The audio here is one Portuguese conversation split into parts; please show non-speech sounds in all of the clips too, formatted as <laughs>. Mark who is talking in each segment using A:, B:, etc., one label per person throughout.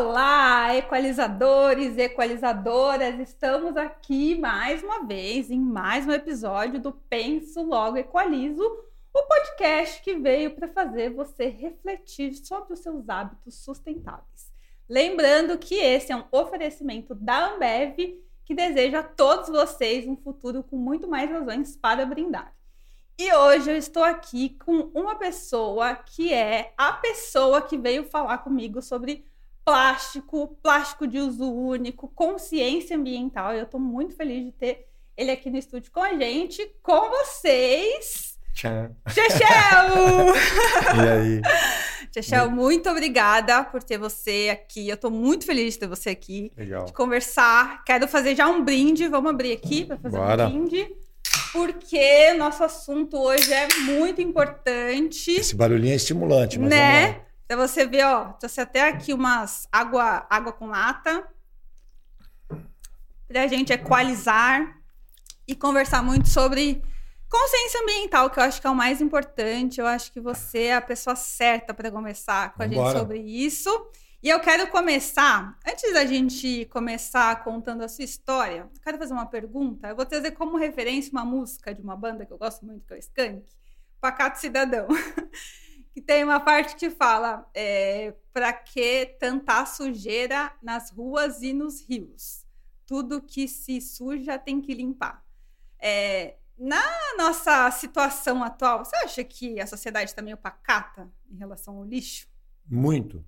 A: Olá, equalizadores e equalizadoras! Estamos aqui mais uma vez em mais um episódio do Penso Logo Equalizo, o podcast que veio para fazer você refletir sobre os seus hábitos sustentáveis. Lembrando que esse é um oferecimento da Ambev que deseja a todos vocês um futuro com muito mais razões para brindar. E hoje eu estou aqui com uma pessoa que é a pessoa que veio falar comigo sobre plástico, plástico de uso único, consciência ambiental. Eu estou muito feliz de ter ele aqui no estúdio com a gente, com vocês.
B: Tchau.
A: Chechel! <laughs>
B: e aí?
A: Chechel, muito obrigada por ter você aqui. Eu estou muito feliz de ter você aqui.
B: Legal.
A: De conversar. Quero fazer já um brinde. Vamos abrir aqui para fazer
B: Bora.
A: um brinde. Porque nosso assunto hoje é muito importante.
B: Esse barulhinho é estimulante, mas
A: né? Pra você ver, ó, trouxe até aqui umas água, água com lata pra gente equalizar e conversar muito sobre consciência ambiental, que eu acho que é o mais importante. Eu acho que você é a pessoa certa para conversar com a gente
B: Vambora.
A: sobre isso. E eu quero começar, antes da gente começar contando a sua história, eu quero fazer uma pergunta. Eu vou trazer como referência uma música de uma banda que eu gosto muito, que é o Skank, Pacato Cidadão. <laughs> que tem uma parte que fala é, para que tanta sujeira nas ruas e nos rios? Tudo que se suja tem que limpar. É, na nossa situação atual, você acha que a sociedade está meio pacata em relação ao lixo?
B: Muito.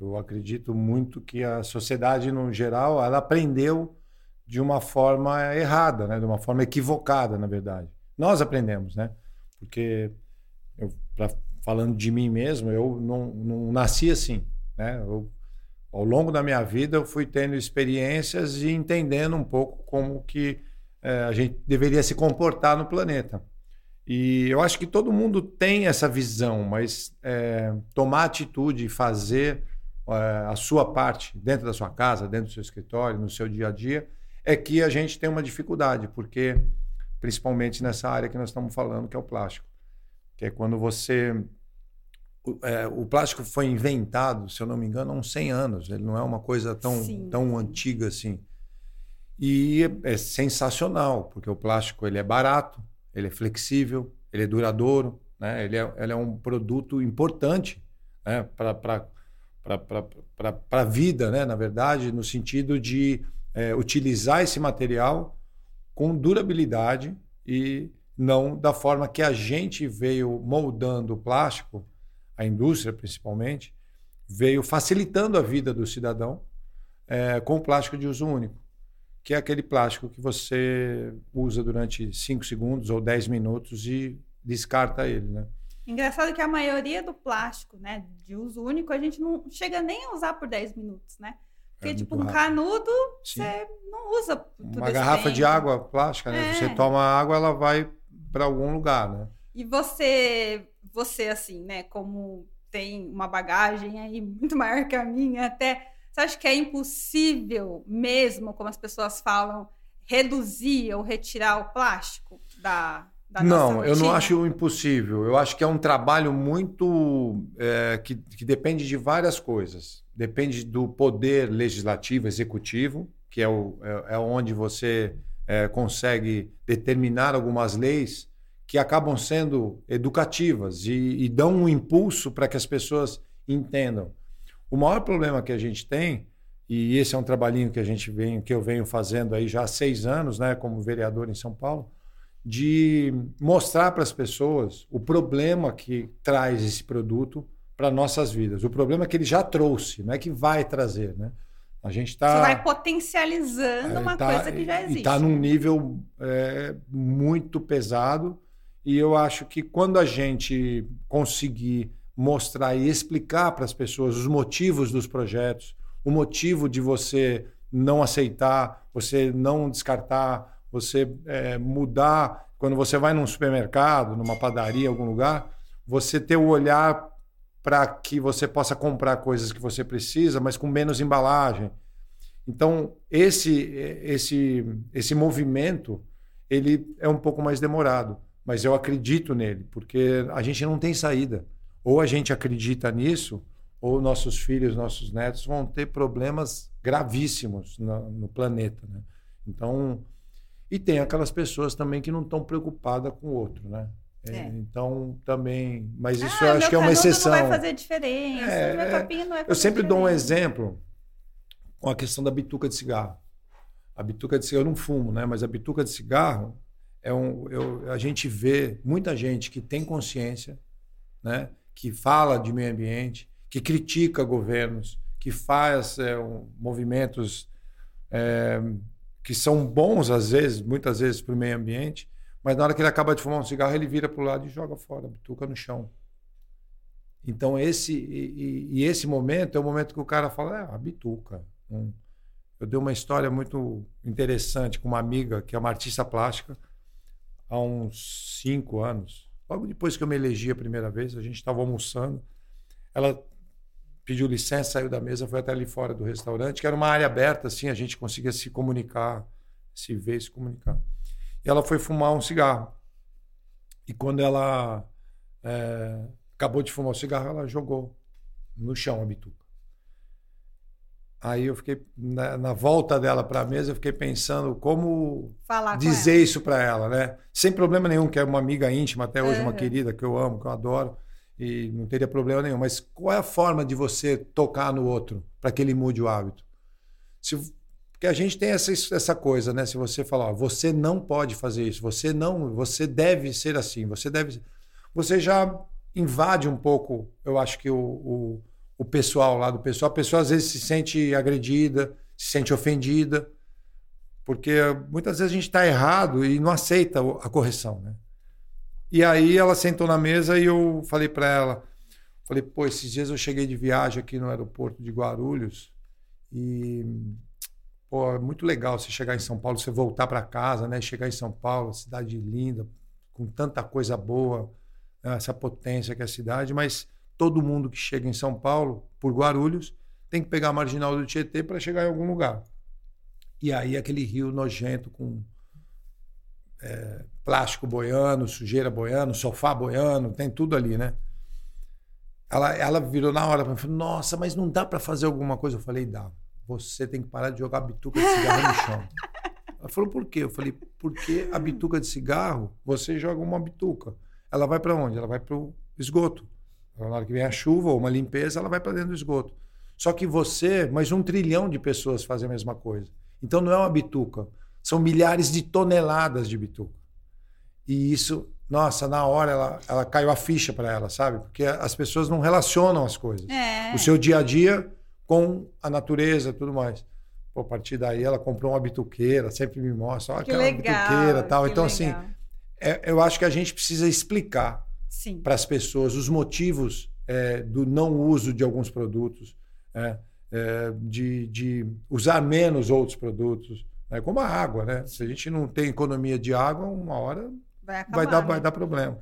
B: Eu acredito muito que a sociedade, no geral, ela aprendeu de uma forma errada, né? de uma forma equivocada, na verdade. Nós aprendemos, né? Porque, pra, falando de mim mesmo, eu não, não nasci assim. Né? Eu, ao longo da minha vida, eu fui tendo experiências e entendendo um pouco como que eh, a gente deveria se comportar no planeta. E eu acho que todo mundo tem essa visão, mas eh, tomar atitude e fazer eh, a sua parte dentro da sua casa, dentro do seu escritório, no seu dia a dia, é que a gente tem uma dificuldade, porque principalmente nessa área que nós estamos falando, que é o plástico, que é quando você o, é, o plástico foi inventado, se eu não me engano, há uns 100 anos. Ele não é uma coisa tão,
A: Sim.
B: tão antiga assim. E é sensacional, porque o plástico ele é barato, ele é flexível, ele é duradouro, né? ele, é, ele é um produto importante né? para a vida, né? na verdade, no sentido de é, utilizar esse material com durabilidade e não da forma que a gente veio moldando o plástico, a indústria principalmente, veio facilitando a vida do cidadão é, com o plástico de uso único, que é aquele plástico que você usa durante 5 segundos ou 10 minutos e descarta ele. Né?
A: Engraçado que a maioria do plástico, né, de uso único, a gente não chega nem a usar por 10 minutos, né? Porque,
B: É
A: tipo, um
B: rápido.
A: canudo,
B: Sim.
A: você não usa todo
B: Uma garrafa de
A: tempo.
B: água plástica, né?
A: É.
B: você toma água, ela vai para algum lugar. Né?
A: E você, você assim, né, como tem uma bagagem aí muito <laughs> maior que a minha, até você acha que é impossível mesmo, como as pessoas falam, reduzir ou retirar o plástico da, da
B: Não, eu não acho impossível. Eu acho que é um trabalho muito é, que, que depende de várias coisas. Depende do poder legislativo, executivo, que é, o, é, é onde você é, consegue determinar algumas leis que acabam sendo educativas e, e dão um impulso para que as pessoas entendam. O maior problema que a gente tem, e esse é um trabalhinho que a gente vem, que eu venho fazendo aí já há seis anos, né, como vereador em São Paulo, de mostrar para as pessoas o problema que traz esse produto para nossas vidas. O problema é que ele já trouxe, não é que vai trazer, né? A gente está
A: Você vai potencializando uma coisa que já existe.
B: Está num nível é, muito pesado e eu acho que quando a gente conseguir mostrar e explicar para as pessoas os motivos dos projetos, o motivo de você não aceitar, você não descartar, você é, mudar. Quando você vai num supermercado, numa padaria, algum lugar, você ter o olhar para que você possa comprar coisas que você precisa, mas com menos embalagem. Então, esse, esse, esse movimento ele é um pouco mais demorado, mas eu acredito nele, porque a gente não tem saída. Ou a gente acredita nisso, ou nossos filhos, nossos netos vão ter problemas gravíssimos no, no planeta, né? Então, e tem aquelas pessoas também que não estão preocupadas com o outro, né? É. É, então, também. Mas isso ah, eu acho que é uma exceção.
A: não vai fazer diferença. É, meu copinho não vai fazer
B: Eu sempre
A: diferença.
B: dou um exemplo com a questão da bituca de cigarro. A bituca de cigarro, eu não fumo, né? Mas a bituca de cigarro é um. Eu, a gente vê muita gente que tem consciência, né? Que fala de meio ambiente, que critica governos, que faz é, um, movimentos é, que são bons, às vezes, muitas vezes, para o meio ambiente, mas na hora que ele acaba de fumar um cigarro, ele vira para o lado e joga fora, bituca no chão. Então, esse e, e, esse momento é o momento que o cara fala: é, a bituca. Um, eu dei uma história muito interessante com uma amiga que é uma artista plástica há uns cinco anos. Logo depois que eu me elegi a primeira vez, a gente estava almoçando. Ela pediu licença, saiu da mesa, foi até ali fora do restaurante, que era uma área aberta, assim, a gente conseguia se comunicar, se ver, se comunicar. E ela foi fumar um cigarro. E quando ela é, acabou de fumar o cigarro, ela jogou no chão a bituca. Aí eu fiquei, na, na volta dela para a mesa, eu fiquei pensando como
A: Falar
B: dizer isso para ela, né? Sem problema nenhum, que é uma amiga íntima, até hoje, uhum. uma querida que eu amo, que eu adoro, e não teria problema nenhum. Mas qual é a forma de você tocar no outro para que ele mude o hábito? Se, porque a gente tem essa, essa coisa, né? Se você falar, ó, você não pode fazer isso, você não, você deve ser assim, você deve. Você já invade um pouco, eu acho que o, o o pessoal lá do pessoal. A pessoa às vezes se sente agredida, se sente ofendida, porque muitas vezes a gente está errado e não aceita a correção, né? E aí ela sentou na mesa e eu falei para ela, falei, pô, esses dias eu cheguei de viagem aqui no aeroporto de Guarulhos e pô, é muito legal você chegar em São Paulo, você voltar para casa, né? Chegar em São Paulo, cidade linda, com tanta coisa boa, né? essa potência que é a cidade, mas todo mundo que chega em São Paulo, por Guarulhos, tem que pegar a marginal do Tietê para chegar em algum lugar. E aí aquele rio nojento com é, plástico boiando, sujeira boiando, sofá boiando, tem tudo ali, né? Ela, ela virou na hora para mim falou: Nossa, mas não dá para fazer alguma coisa? Eu falei: Dá. Você tem que parar de jogar bituca de cigarro no chão. Ela falou: Por quê? Eu falei: Porque a bituca de cigarro, você joga uma bituca. Ela vai para onde? Ela vai para o esgoto. Na hora que vem a chuva ou uma limpeza, ela vai para dentro do esgoto. Só que você, mais um trilhão de pessoas fazem a mesma coisa. Então não é uma bituca, são milhares de toneladas de bituca. E isso, nossa, na hora ela, ela caiu a ficha para ela, sabe? Porque as pessoas não relacionam as coisas.
A: É.
B: O seu dia a dia com a natureza e tudo mais. Pô, a partir daí ela comprou uma bituqueira, sempre me mostra, olha aquela legal, bituqueira tal. Então, assim, legal. assim, é, eu acho que a gente precisa explicar para as pessoas os motivos é, do não uso de alguns produtos, é, é, de, de, usar menos outros produtos, né? como a água. Né? Se a gente não tem economia de água, uma hora vai, acabar, vai dar, né? vai dar problema.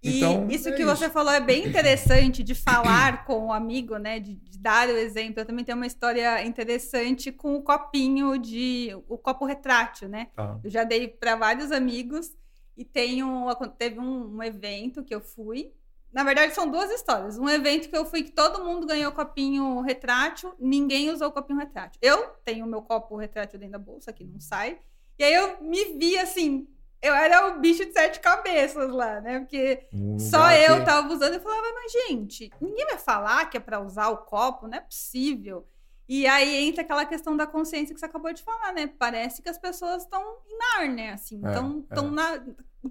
A: E então, isso é que isso. você falou é bem interessante de falar com o amigo, né? De, de, dar o exemplo. Eu também tenho uma história interessante com o copinho de o copo retrátil, né? Tá. Eu já dei para vários amigos e tem um, teve um, um, evento que eu fui. Na verdade, são duas histórias. Um evento que eu fui que todo mundo ganhou copinho retrátil, ninguém usou copinho retrátil. Eu tenho meu copo retrátil dentro da bolsa, que não sai. E aí eu me vi assim, eu era o bicho de sete cabeças lá, né? Porque só eu tava usando e falava, mas gente, ninguém vai falar que é para usar o copo, não é possível. E aí entra aquela questão da consciência que você acabou de falar, né? Parece que as pessoas estão em Nárnia, assim, estão é, é.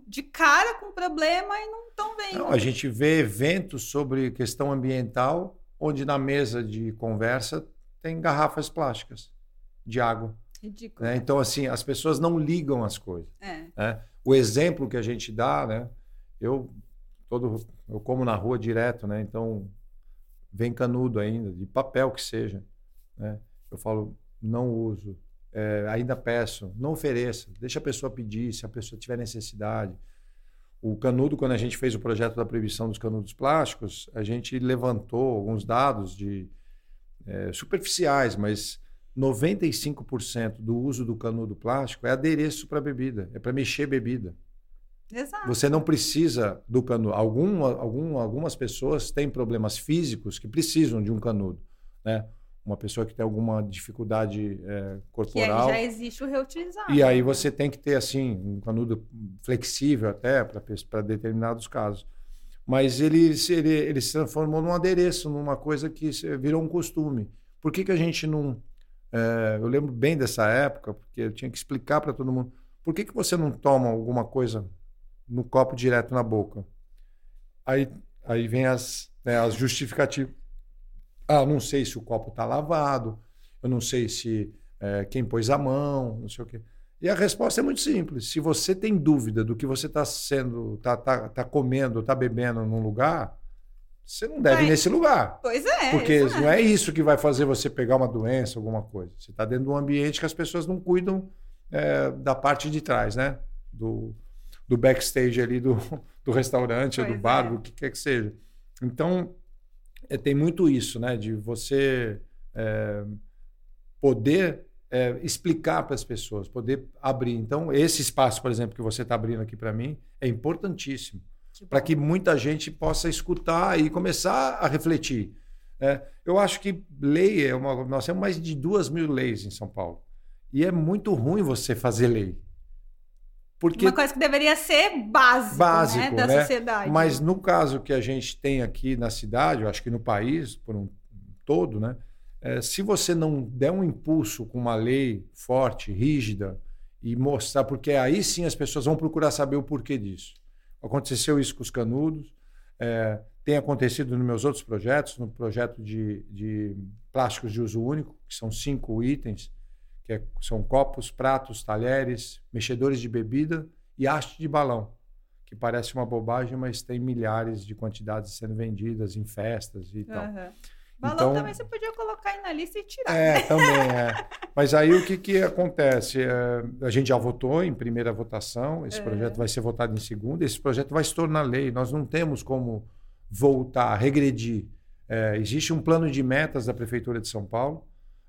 A: de cara com o problema e não estão vendo. Não,
B: a gente vê eventos sobre questão ambiental, onde na mesa de conversa tem garrafas plásticas de água.
A: Ridículo.
B: Né? Então, assim, as pessoas não ligam as coisas. É. Né? O exemplo que a gente dá, né? Eu, todo, eu como na rua direto, né? Então, vem canudo ainda, de papel que seja. Né? Eu falo, não uso. É, ainda peço, não ofereça. Deixa a pessoa pedir, se a pessoa tiver necessidade. O canudo, quando a gente fez o projeto da proibição dos canudos plásticos, a gente levantou alguns dados de é, superficiais, mas 95% do uso do canudo plástico é adereço para bebida, é para mexer bebida.
A: Exato.
B: Você não precisa do canudo. Algum, algum, algumas pessoas têm problemas físicos que precisam de um canudo, né? Uma pessoa que tem alguma dificuldade é, corporal.
A: Que aí já existe o reutilizado.
B: E aí você tem que ter assim um canudo flexível até para determinados casos. Mas ele, ele, ele se transformou num adereço, numa coisa que virou um costume. Por que, que a gente não. É, eu lembro bem dessa época, porque eu tinha que explicar para todo mundo. Por que, que você não toma alguma coisa no copo direto na boca? Aí, aí vem as, né, as justificativas. Ah, não sei se o copo está lavado, eu não sei se é, quem pôs a mão, não sei o quê. E a resposta é muito simples. Se você tem dúvida do que você está sendo, está tá, tá comendo, está bebendo num lugar, você não deve ir nesse lugar.
A: Pois é.
B: Porque não é isso que vai fazer você pegar uma doença, alguma coisa. Você está dentro de um ambiente que as pessoas não cuidam é, da parte de trás, né? Do, do backstage ali do, <laughs> do restaurante, pois do bar, é. do que quer que seja. Então, é, tem muito isso, né? De você é, poder é, explicar para as pessoas, poder abrir. Então, esse espaço, por exemplo, que você está abrindo aqui para mim, é importantíssimo para que muita gente possa escutar e começar a refletir. É, eu acho que lei é uma. Nós temos mais de duas mil leis em São Paulo. E é muito ruim você fazer lei.
A: Porque, uma coisa que deveria ser básico, né, básico né, da né? sociedade.
B: Mas no caso que a gente tem aqui na cidade, eu acho que no país, por um todo, né? É, se você não der um impulso com uma lei forte, rígida, e mostrar, porque aí sim as pessoas vão procurar saber o porquê disso. Aconteceu isso com os canudos, é, tem acontecido nos meus outros projetos, no projeto de, de plásticos de uso único, que são cinco itens, que é, são copos, pratos, talheres, mexedores de bebida e haste de balão, que parece uma bobagem, mas tem milhares de quantidades sendo vendidas em festas e uhum. tal.
A: Balão então, também você podia colocar aí na lista e tirar.
B: É, <laughs> também é. Mas aí o que, que acontece? É, a gente já votou em primeira votação, esse é. projeto vai ser votado em segunda, esse projeto vai se tornar lei. Nós não temos como voltar, regredir. É, existe um plano de metas da Prefeitura de São Paulo,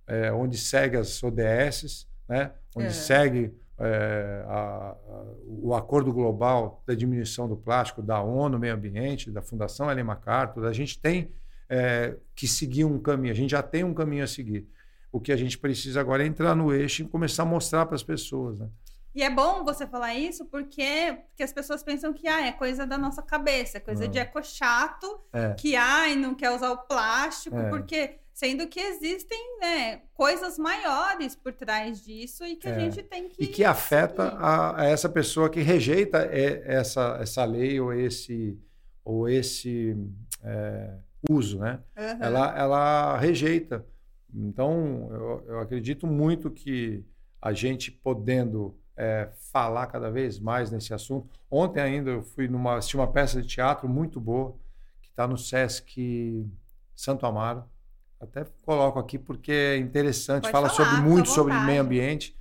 B: é, onde segue as ODSs, né? onde é. segue é, a, a, o acordo global da diminuição do plástico da ONU, Meio Ambiente, da Fundação Ellen MacArthur. A gente tem é, que seguir um caminho. A gente já tem um caminho a seguir. O que a gente precisa agora é entrar no eixo e começar a mostrar para as pessoas. Né?
A: E é bom você falar isso porque, porque as pessoas pensam que ah, é coisa da nossa cabeça, é coisa não. de eco chato, é. que ai, não quer usar o plástico, é. porque sendo que existem né, coisas maiores por trás disso e que é. a gente tem que.
B: E que afeta a, a, essa pessoa que rejeita essa, essa lei ou esse, ou esse é, uso, né? Uhum. Ela, ela rejeita. Então, eu, eu, acredito muito que a gente podendo é, falar cada vez mais nesse assunto. Ontem ainda eu fui numa assisti uma peça de teatro muito boa que está no Sesc Santo Amaro. Até coloco aqui porque é interessante. Pode Fala falar, sobre muito sobre meio ambiente.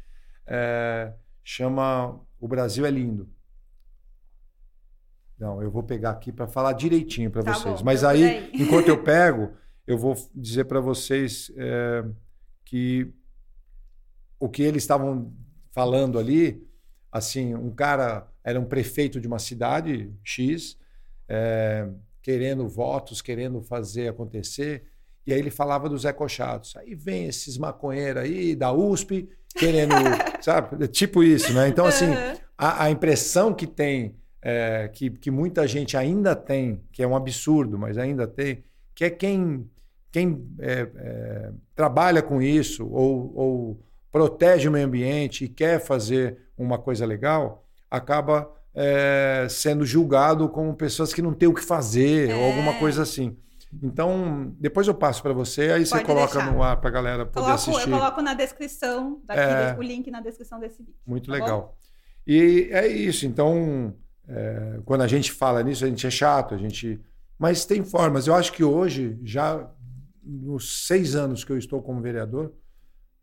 B: É, chama O Brasil é Lindo. Não, eu vou pegar aqui para falar direitinho para tá vocês. Bom, Mas aí, <laughs> enquanto eu pego, eu vou dizer para vocês é, que o que eles estavam falando ali, assim, um cara era um prefeito de uma cidade X, é, querendo votos, querendo fazer acontecer, e aí ele falava dos ecochados. Aí vem esses maconheiros aí da USP querendo, <laughs> sabe? Tipo isso, né? Então, assim, a, a impressão que tem é, que, que muita gente ainda tem, que é um absurdo, mas ainda tem, que é quem, quem é, é, trabalha com isso ou, ou, protege o meio ambiente e quer fazer uma coisa legal, acaba é, sendo julgado como pessoas que não têm o que fazer ou alguma é. coisa assim. Então, depois eu passo para você, aí Pode você coloca deixar. no ar para a galera poder
A: coloco,
B: assistir.
A: Eu coloco na descrição, daqui, é. o link na descrição desse vídeo.
B: Muito tá legal. Bom? E é isso. Então, é, quando a gente fala nisso, a gente é chato, a gente. Mas tem formas. Eu acho que hoje, já nos seis anos que eu estou como vereador,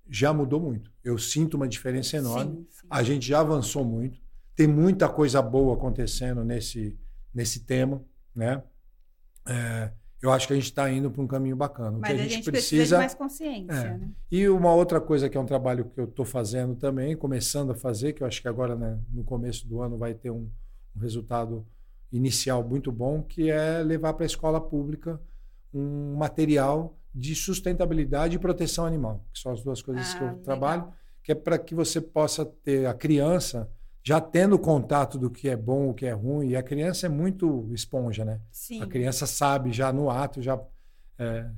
B: já mudou muito. Eu sinto uma diferença enorme. Sim, sim. A gente já avançou muito. Tem muita coisa boa acontecendo nesse, nesse tema, né? É, eu acho que a gente está indo para um caminho bacana.
A: Mas que a, gente, a gente precisa, precisa de mais consciência. É. Né?
B: E uma outra coisa que é um trabalho que eu estou fazendo também, começando a fazer, que eu acho que agora né, no começo do ano vai ter um, um resultado inicial muito bom, que é levar para a escola pública um material de sustentabilidade e proteção animal, que são as duas coisas ah, que eu legal. trabalho, que é para que você possa ter a criança já tendo contato do que é bom, o que é ruim, e a criança é muito esponja, né?
A: Sim.
B: A criança sabe já no ato, já. É...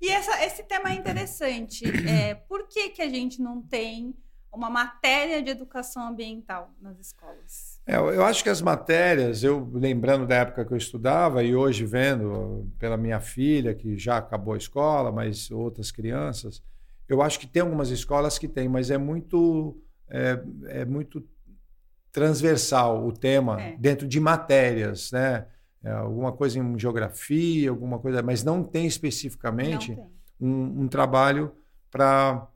A: E essa, esse tema é interessante. É, por que, que a gente não tem uma matéria de educação ambiental nas escolas?
B: É, eu acho que as matérias, eu lembrando da época que eu estudava e hoje vendo pela minha filha, que já acabou a escola, mas outras crianças, eu acho que tem algumas escolas que tem, mas é muito. É, é muito transversal o tema é. dentro de matérias, né? É, alguma coisa em geografia, alguma coisa, mas não tem especificamente não tem. Um, um, trabalho para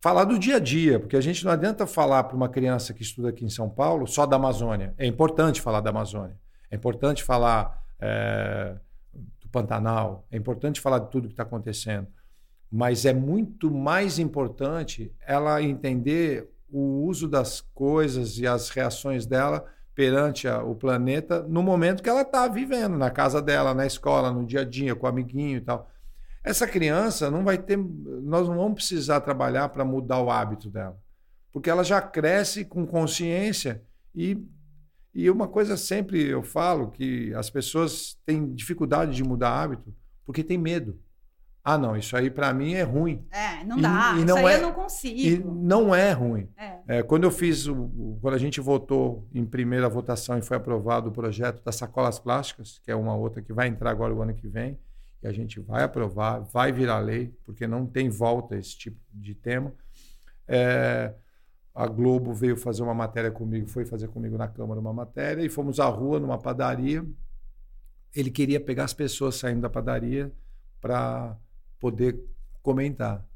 B: falar do dia a dia, porque a gente não adianta falar para uma criança que estuda aqui em São Paulo só da Amazônia. É importante falar da Amazônia, é importante falar é, do Pantanal, é importante falar de tudo que está acontecendo, mas é muito mais importante ela entender o uso das coisas e as reações dela perante a, o planeta no momento que ela está vivendo, na casa dela, na escola, no dia a dia, com o amiguinho e tal. Essa criança não vai ter. Nós não vamos precisar trabalhar para mudar o hábito dela, porque ela já cresce com consciência e. E uma coisa sempre eu falo que as pessoas têm dificuldade de mudar hábito porque tem medo. Ah, não, isso aí para mim é ruim.
A: É, não dá. E, e não isso é, aí eu não consigo.
B: E não é ruim. É. É, quando eu fiz, o, quando a gente votou em primeira votação e foi aprovado o projeto das sacolas plásticas, que é uma outra que vai entrar agora o ano que vem, e a gente vai aprovar, vai virar lei, porque não tem volta esse tipo de tema. É, a Globo veio fazer uma matéria comigo, foi fazer comigo na Câmara uma matéria, e fomos à rua, numa padaria. Ele queria pegar as pessoas saindo da padaria para poder comentar.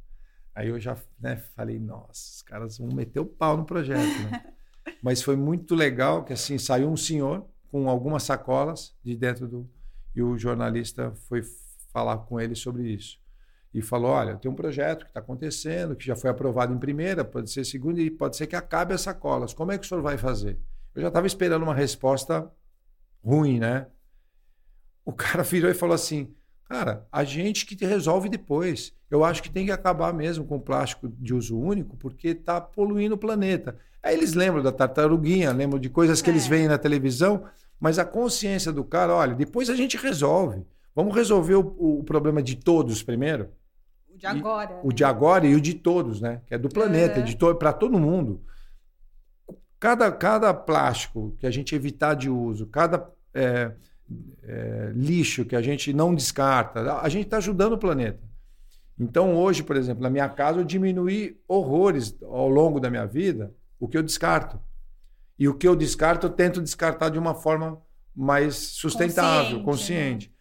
B: Aí eu já né, falei, nossa, os caras vão meter o pau no projeto. Né? <laughs> Mas foi muito legal que assim saiu um senhor com algumas sacolas de dentro do. E o jornalista foi falar com ele sobre isso. E falou: olha, tem um projeto que está acontecendo, que já foi aprovado em primeira, pode ser segunda, e pode ser que acabe as sacolas. Como é que o senhor vai fazer? Eu já estava esperando uma resposta ruim, né? O cara <laughs> virou e falou assim: Cara, a gente que resolve depois. Eu acho que tem que acabar mesmo com o plástico de uso único, porque está poluindo o planeta. Aí eles lembram da tartaruguinha, lembram de coisas que é. eles veem na televisão, mas a consciência do cara, olha, depois a gente resolve. Vamos resolver o, o problema de todos primeiro.
A: O de agora.
B: E, né? O de agora e o de todos, né? Que é do planeta, uhum. to para todo mundo. Cada, cada plástico que a gente evitar de uso, cada. É, é, lixo que a gente não descarta, a gente está ajudando o planeta. Então, hoje, por exemplo, na minha casa, eu diminuí horrores ao longo da minha vida o que eu descarto. E o que eu descarto, eu tento descartar de uma forma mais sustentável, consciente. consciente. Né?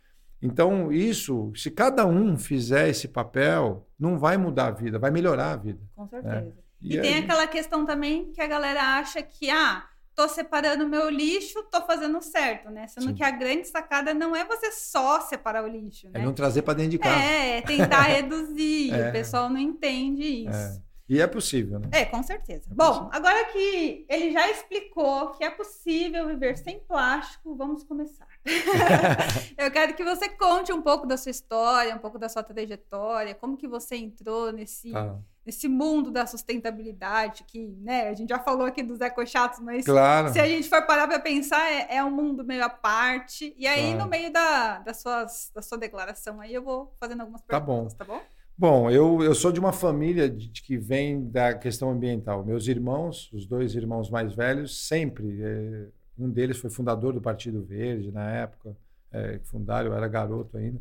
B: Então, isso, se cada um fizer esse papel, não vai mudar a vida, vai melhorar a vida.
A: Com certeza. Né? E, e tem aquela questão também que a galera acha que, ah, tô separando meu lixo, tô fazendo certo, né? Sendo Sim. que a grande sacada não é você só separar o lixo, é
B: né? É não trazer para dentro de casa.
A: É, tentar <laughs> reduzir. é. O pessoal não entende isso.
B: É. E é possível, né?
A: É, com certeza. É Bom, agora que ele já explicou que é possível viver sem plástico, vamos começar. <laughs> Eu quero que você conte um pouco da sua história, um pouco da sua trajetória, como que você entrou nesse tá nesse mundo da sustentabilidade, que né, a gente já falou aqui dos ecochatos, mas
B: claro.
A: se a gente for parar para pensar, é, é, um mundo meio à parte. E aí, claro. no meio da, das suas, da sua declaração, aí eu vou fazendo algumas perguntas, tá bom? Tá bom?
B: Bom, eu, eu sou de uma família de, de que vem da questão ambiental. Meus irmãos, os dois irmãos mais velhos, sempre. É, um deles foi fundador do Partido Verde na época, é, fundaram, eu era garoto ainda.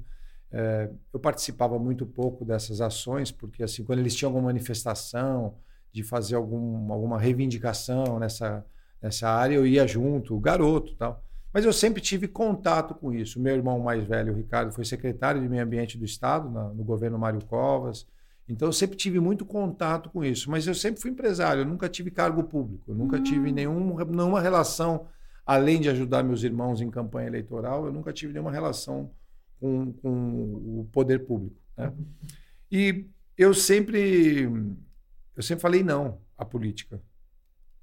B: É, eu participava muito pouco dessas ações, porque assim, quando eles tinham alguma manifestação de fazer algum, alguma reivindicação nessa, nessa área, eu ia junto, garoto tal. Mas eu sempre tive contato com isso. Meu irmão mais velho, o Ricardo, foi secretário de Meio Ambiente do Estado, na, no governo Mário Covas. Então eu sempre tive muito contato com isso. Mas eu sempre fui empresário, eu nunca tive cargo público, eu nunca hum. tive nenhum, nenhuma relação, além de ajudar meus irmãos em campanha eleitoral, eu nunca tive nenhuma relação com, com o poder público. Né? E eu sempre, eu sempre falei não à política.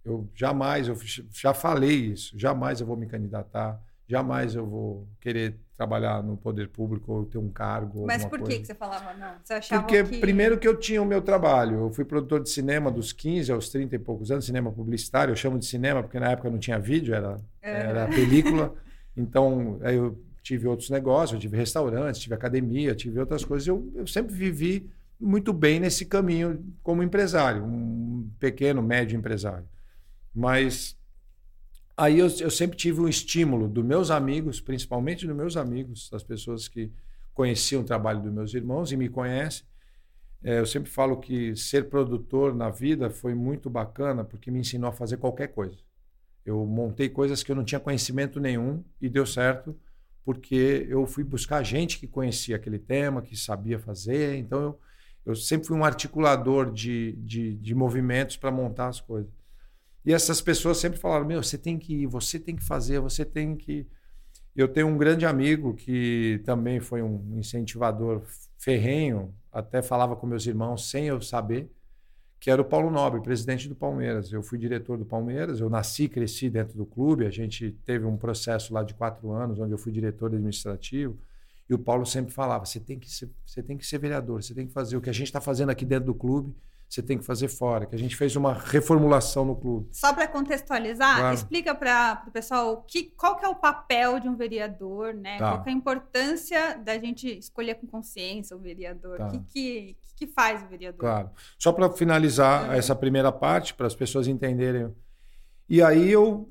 B: Eu jamais, eu já falei isso, jamais eu vou me candidatar, jamais eu vou querer trabalhar no poder público ou ter um cargo.
A: Mas por
B: que,
A: que você falava não? Você achava
B: Porque,
A: que...
B: primeiro, que eu tinha o meu trabalho. Eu fui produtor de cinema dos 15 aos 30 e poucos anos, cinema publicitário. Eu chamo de cinema porque na época não tinha vídeo, era, é. era película. Então, aí eu tive outros negócios, eu tive restaurantes, tive academia, tive outras coisas. Eu, eu sempre vivi muito bem nesse caminho como empresário, um pequeno, médio empresário. Mas aí eu, eu sempre tive um estímulo dos meus amigos, principalmente dos meus amigos, das pessoas que conheciam o trabalho dos meus irmãos e me conhecem. É, eu sempre falo que ser produtor na vida foi muito bacana porque me ensinou a fazer qualquer coisa. Eu montei coisas que eu não tinha conhecimento nenhum e deu certo porque eu fui buscar gente que conhecia aquele tema, que sabia fazer. Então eu, eu sempre fui um articulador de, de, de movimentos para montar as coisas. E essas pessoas sempre falaram: Meu, você tem que ir, você tem que fazer, você tem que. Eu tenho um grande amigo que também foi um incentivador ferrenho, até falava com meus irmãos sem eu saber, que era o Paulo Nobre, presidente do Palmeiras. Eu fui diretor do Palmeiras, eu nasci e cresci dentro do clube. A gente teve um processo lá de quatro anos, onde eu fui diretor administrativo. E o Paulo sempre falava: você tem que você tem que ser vereador, você tem que fazer o que a gente está fazendo aqui dentro do clube você tem que fazer fora, que a gente fez uma reformulação no clube.
A: Só para contextualizar, claro. explica para o pessoal que, qual que é o papel de um vereador, né? Tá. Qual é a importância da gente escolher com consciência o vereador? O tá. que, que, que, faz o vereador?
B: Claro. Só para finalizar essa primeira parte, para as pessoas entenderem. E aí eu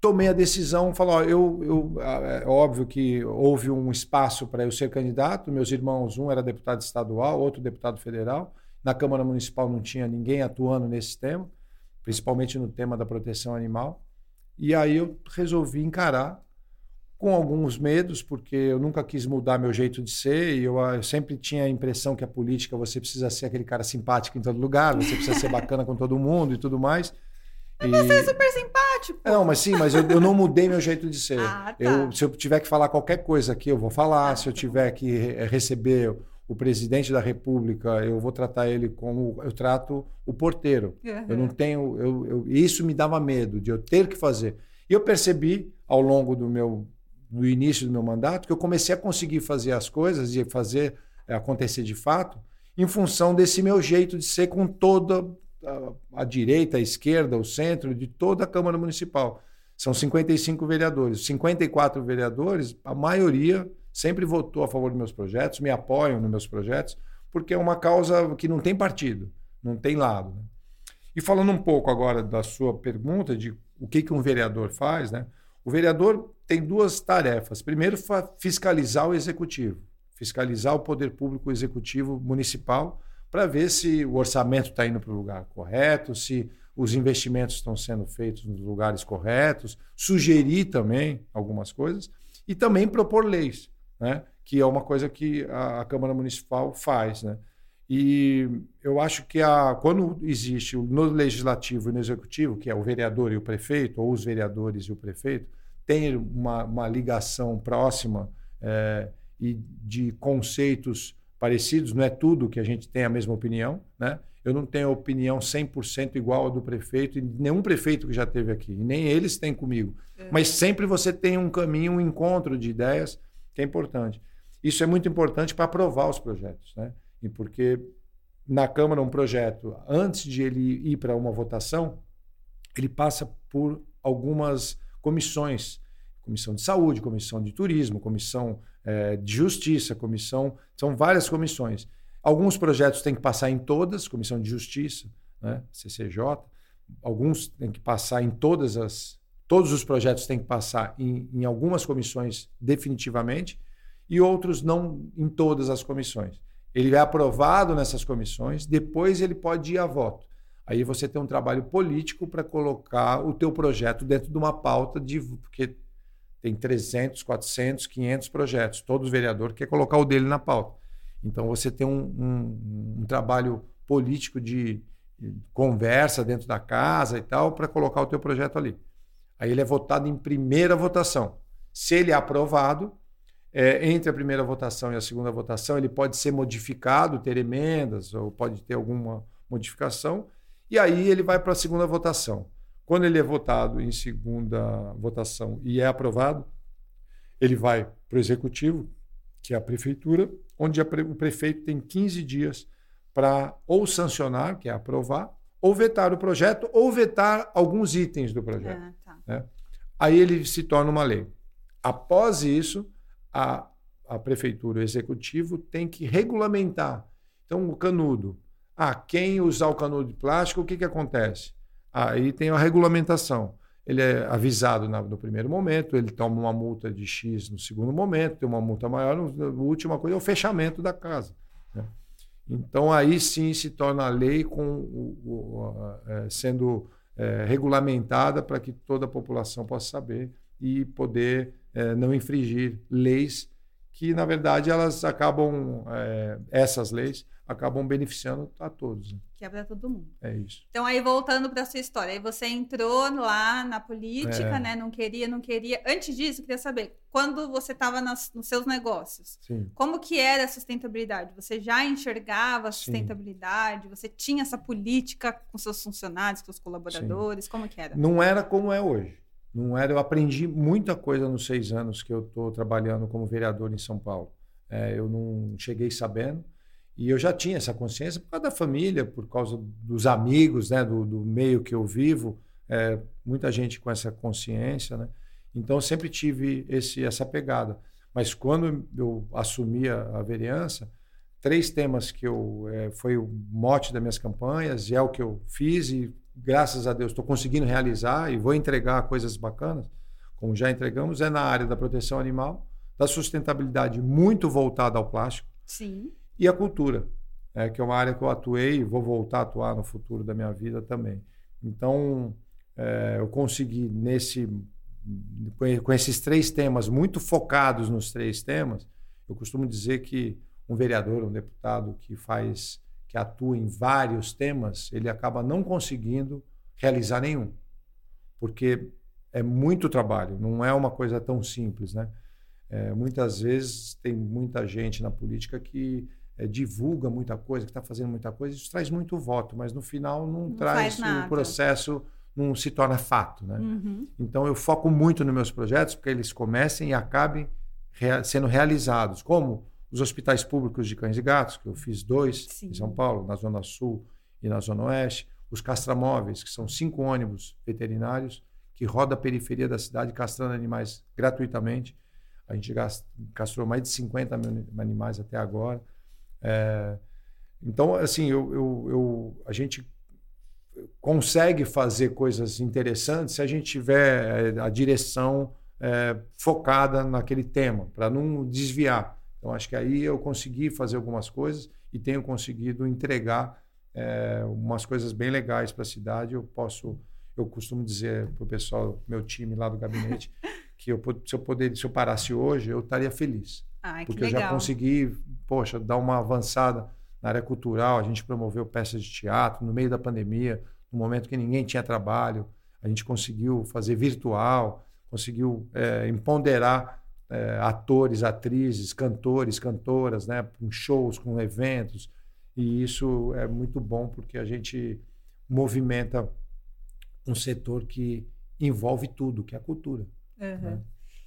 B: tomei a decisão, falou, eu, eu, é óbvio que houve um espaço para eu ser candidato, meus irmãos, um era deputado estadual, outro deputado federal, na Câmara Municipal não tinha ninguém atuando nesse tema, principalmente no tema da proteção animal. E aí eu resolvi encarar com alguns medos, porque eu nunca quis mudar meu jeito de ser e eu, eu, sempre tinha a impressão que a política você precisa ser aquele cara simpático em todo lugar, você precisa ser bacana com todo mundo e tudo mais.
A: Mas e... você é super simpático.
B: Não, mas sim, mas eu, eu não mudei meu jeito de ser. Ah, tá. eu, se eu tiver que falar qualquer coisa aqui, eu vou falar. Ah, se eu tiver que receber o presidente da República, eu vou tratar ele como eu trato o porteiro. Uhum. Eu não tenho, eu, eu, isso me dava medo de eu ter que fazer. E eu percebi ao longo do meu, do início do meu mandato, que eu comecei a conseguir fazer as coisas e fazer é, acontecer de fato, em função desse meu jeito de ser com toda a, a direita, a esquerda, o centro, de toda a Câmara Municipal. São 55 vereadores, 54 vereadores, a maioria sempre votou a favor dos meus projetos, me apoiam nos meus projetos, porque é uma causa que não tem partido, não tem lado. Né? E falando um pouco agora da sua pergunta de o que, que um vereador faz, né? o vereador tem duas tarefas. Primeiro, fiscalizar o executivo, fiscalizar o poder público executivo municipal para ver se o orçamento está indo para o lugar correto, se os investimentos estão sendo feitos nos lugares corretos, sugerir também algumas coisas e também propor leis né? que é uma coisa que a, a Câmara Municipal faz. Né? E eu acho que a, quando existe no Legislativo e no Executivo, que é o vereador e o prefeito, ou os vereadores e o prefeito, tem uma, uma ligação próxima é, e de conceitos parecidos, não é tudo que a gente tem a mesma opinião, né? Eu não tenho opinião 100% igual a do prefeito, e nenhum prefeito que já teve aqui, e nem eles têm comigo. É. Mas sempre você tem um caminho, um encontro de ideias que é importante. Isso é muito importante para aprovar os projetos, né? E porque na Câmara um projeto, antes de ele ir para uma votação, ele passa por algumas comissões, comissão de saúde, comissão de turismo, comissão é, de justiça, comissão, são várias comissões. Alguns projetos têm que passar em todas, comissão de justiça, né, CCJ. Alguns têm que passar em todas as Todos os projetos têm que passar em, em algumas comissões definitivamente e outros não em todas as comissões. Ele é aprovado nessas comissões, depois ele pode ir a voto. Aí você tem um trabalho político para colocar o teu projeto dentro de uma pauta de porque tem 300, 400, 500 projetos. Todo vereador quer colocar o dele na pauta. Então você tem um, um, um trabalho político de conversa dentro da casa e tal para colocar o teu projeto ali. Aí ele é votado em primeira votação. Se ele é aprovado, é, entre a primeira votação e a segunda votação, ele pode ser modificado, ter emendas, ou pode ter alguma modificação, e aí ele vai para a segunda votação. Quando ele é votado em segunda votação e é aprovado, ele vai para o executivo, que é a prefeitura, onde o prefeito tem 15 dias para ou sancionar, que é aprovar, ou vetar o projeto, ou vetar alguns itens do projeto. Tá. Né? Aí ele se torna uma lei. Após isso, a, a prefeitura, o executivo, tem que regulamentar. Então, o canudo. Ah, quem usar o canudo de plástico, o que, que acontece? Aí tem a regulamentação. Ele é avisado no primeiro momento, ele toma uma multa de X no segundo momento, tem uma multa maior, a última coisa é o fechamento da casa. Né? Então, aí sim se torna a lei com o, o, é, sendo é, regulamentada para que toda a população possa saber e poder é, não infringir leis que, na verdade, elas acabam, é, essas leis, acabam beneficiando a todos. Né?
A: Que é para todo mundo.
B: É isso.
A: Então, aí voltando para a sua história, aí você entrou lá na política, é. né? Não queria, não queria. Antes disso, eu queria saber, quando você estava nos seus negócios, Sim. como que era a sustentabilidade? Você já enxergava a sustentabilidade? Sim. Você tinha essa política com seus funcionários, com seus colaboradores? Sim. Como que era?
B: Não era como é hoje. Não era. Eu aprendi muita coisa nos seis anos que eu estou trabalhando como vereador em São Paulo. É, eu não cheguei sabendo. E eu já tinha essa consciência por causa da família, por causa dos amigos, né, do, do meio que eu vivo, é, muita gente com essa consciência, né? Então sempre tive esse essa pegada. Mas quando eu assumi a, a vereança, três temas que eu é, foi o mote das minhas campanhas e é o que eu fiz e graças a Deus estou conseguindo realizar e vou entregar coisas bacanas, como já entregamos, é na área da proteção animal, da sustentabilidade muito voltada ao plástico.
A: Sim
B: e a cultura, é, que é uma área que eu atuei e vou voltar a atuar no futuro da minha vida também. Então, é, eu consegui, nesse, com esses três temas, muito focados nos três temas, eu costumo dizer que um vereador, um deputado que faz, que atua em vários temas, ele acaba não conseguindo realizar nenhum, porque é muito trabalho, não é uma coisa tão simples, né? É, muitas vezes tem muita gente na política que é, divulga muita coisa, que está fazendo muita coisa, isso traz muito voto, mas no final não, não traz o processo, não se torna fato. Né? Uhum. Então eu foco muito nos meus projetos porque eles comecem e acabem rea sendo realizados, como os hospitais públicos de cães e gatos, que eu fiz dois Sim. em São Paulo, na Zona Sul e na Zona Oeste, os castramóveis, que são cinco ônibus veterinários que rodam a periferia da cidade castrando animais gratuitamente. A gente castrou mais de 50 mil animais até agora. É, então, assim, eu, eu, eu, a gente consegue fazer coisas interessantes se a gente tiver é, a direção é, focada naquele tema, para não desviar. Então, acho que aí eu consegui fazer algumas coisas e tenho conseguido entregar é, umas coisas bem legais para a cidade. Eu posso, eu costumo dizer para o pessoal, meu time lá do gabinete, <laughs> que eu, se eu poder, se eu parasse hoje, eu estaria feliz.
A: Ai,
B: porque eu já consegui, poxa, dar uma avançada na área cultural. A gente promoveu peças de teatro no meio da pandemia, no momento que ninguém tinha trabalho. A gente conseguiu fazer virtual, conseguiu é, empoderar é, atores, atrizes, cantores, cantoras, né, com shows, com eventos. E isso é muito bom porque a gente movimenta um setor que envolve tudo, que é a cultura. Uhum. Né?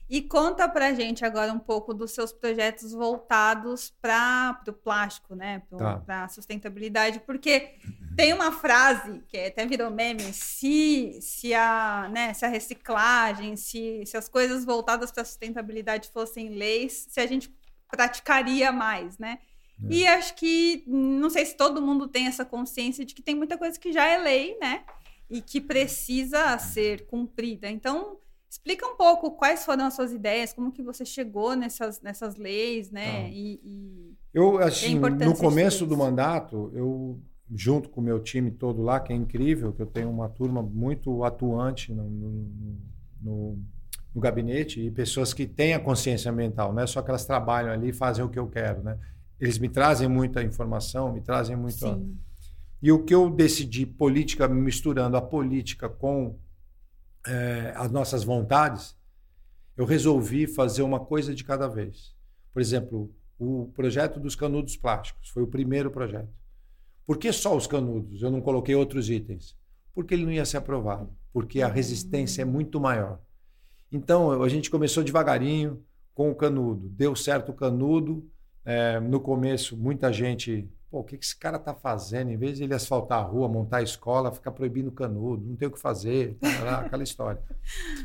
A: E conta pra gente agora um pouco dos seus projetos voltados para o plástico, né? Para tá. a sustentabilidade, porque tem uma frase que até virou meme: se, se, a, né, se a reciclagem, se, se as coisas voltadas para a sustentabilidade fossem leis, se a gente praticaria mais, né? É. E acho que não sei se todo mundo tem essa consciência de que tem muita coisa que já é lei, né? E que precisa ser cumprida. Então, Explica um pouco quais foram as suas ideias, como que você chegou nessas, nessas leis, né? Ah. E, e,
B: eu, assim, no começo do mandato, eu, junto com o meu time todo lá, que é incrível, que eu tenho uma turma muito atuante no, no, no, no gabinete e pessoas que têm a consciência ambiental, não é só que elas trabalham ali e fazem o que eu quero, né? Eles me trazem muita informação, me trazem muito... Sim. E o que eu decidi, política, misturando a política com é, as nossas vontades, eu resolvi fazer uma coisa de cada vez. Por exemplo, o projeto dos canudos plásticos foi o primeiro projeto. Por que só os canudos? Eu não coloquei outros itens. Porque ele não ia ser aprovado. porque a resistência é muito maior. Então, a gente começou devagarinho com o canudo. Deu certo o canudo. É, no começo, muita gente. Pô, o que esse cara está fazendo? Em vez de ele asfaltar a rua, montar a escola, ficar proibindo canudo, não tem o que fazer, aquela história.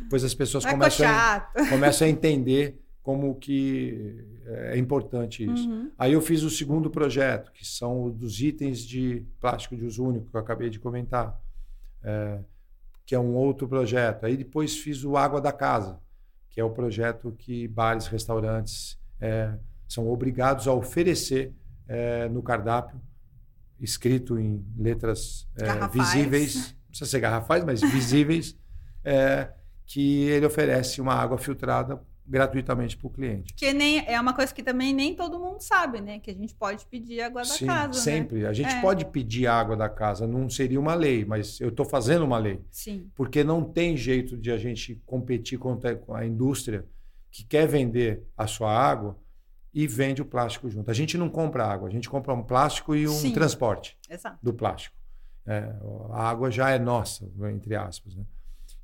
B: Depois as pessoas começam a, começam a entender como que é importante isso. Uhum. Aí eu fiz o segundo projeto, que são dos itens de plástico de uso único que eu acabei de comentar. É, que é um outro projeto. Aí depois fiz o Água da Casa, que é o projeto que bares, restaurantes é, são obrigados a oferecer é, no cardápio, escrito em letras é, visíveis, não precisa ser garrafais, mas <laughs> visíveis, é, que ele oferece uma água filtrada gratuitamente para o cliente.
A: Que nem é uma coisa que também nem todo mundo sabe, né? Que a gente pode pedir água da
B: Sim,
A: casa. Né?
B: Sempre.
A: Né?
B: A gente é. pode pedir água da casa, não seria uma lei, mas eu estou fazendo uma lei.
A: Sim.
B: Porque não tem jeito de a gente competir contra a indústria que quer vender a sua água e vende o plástico junto. A gente não compra água, a gente compra um plástico e um Sim. transporte
A: Exato.
B: do plástico. É, a água já é nossa, entre aspas. Né?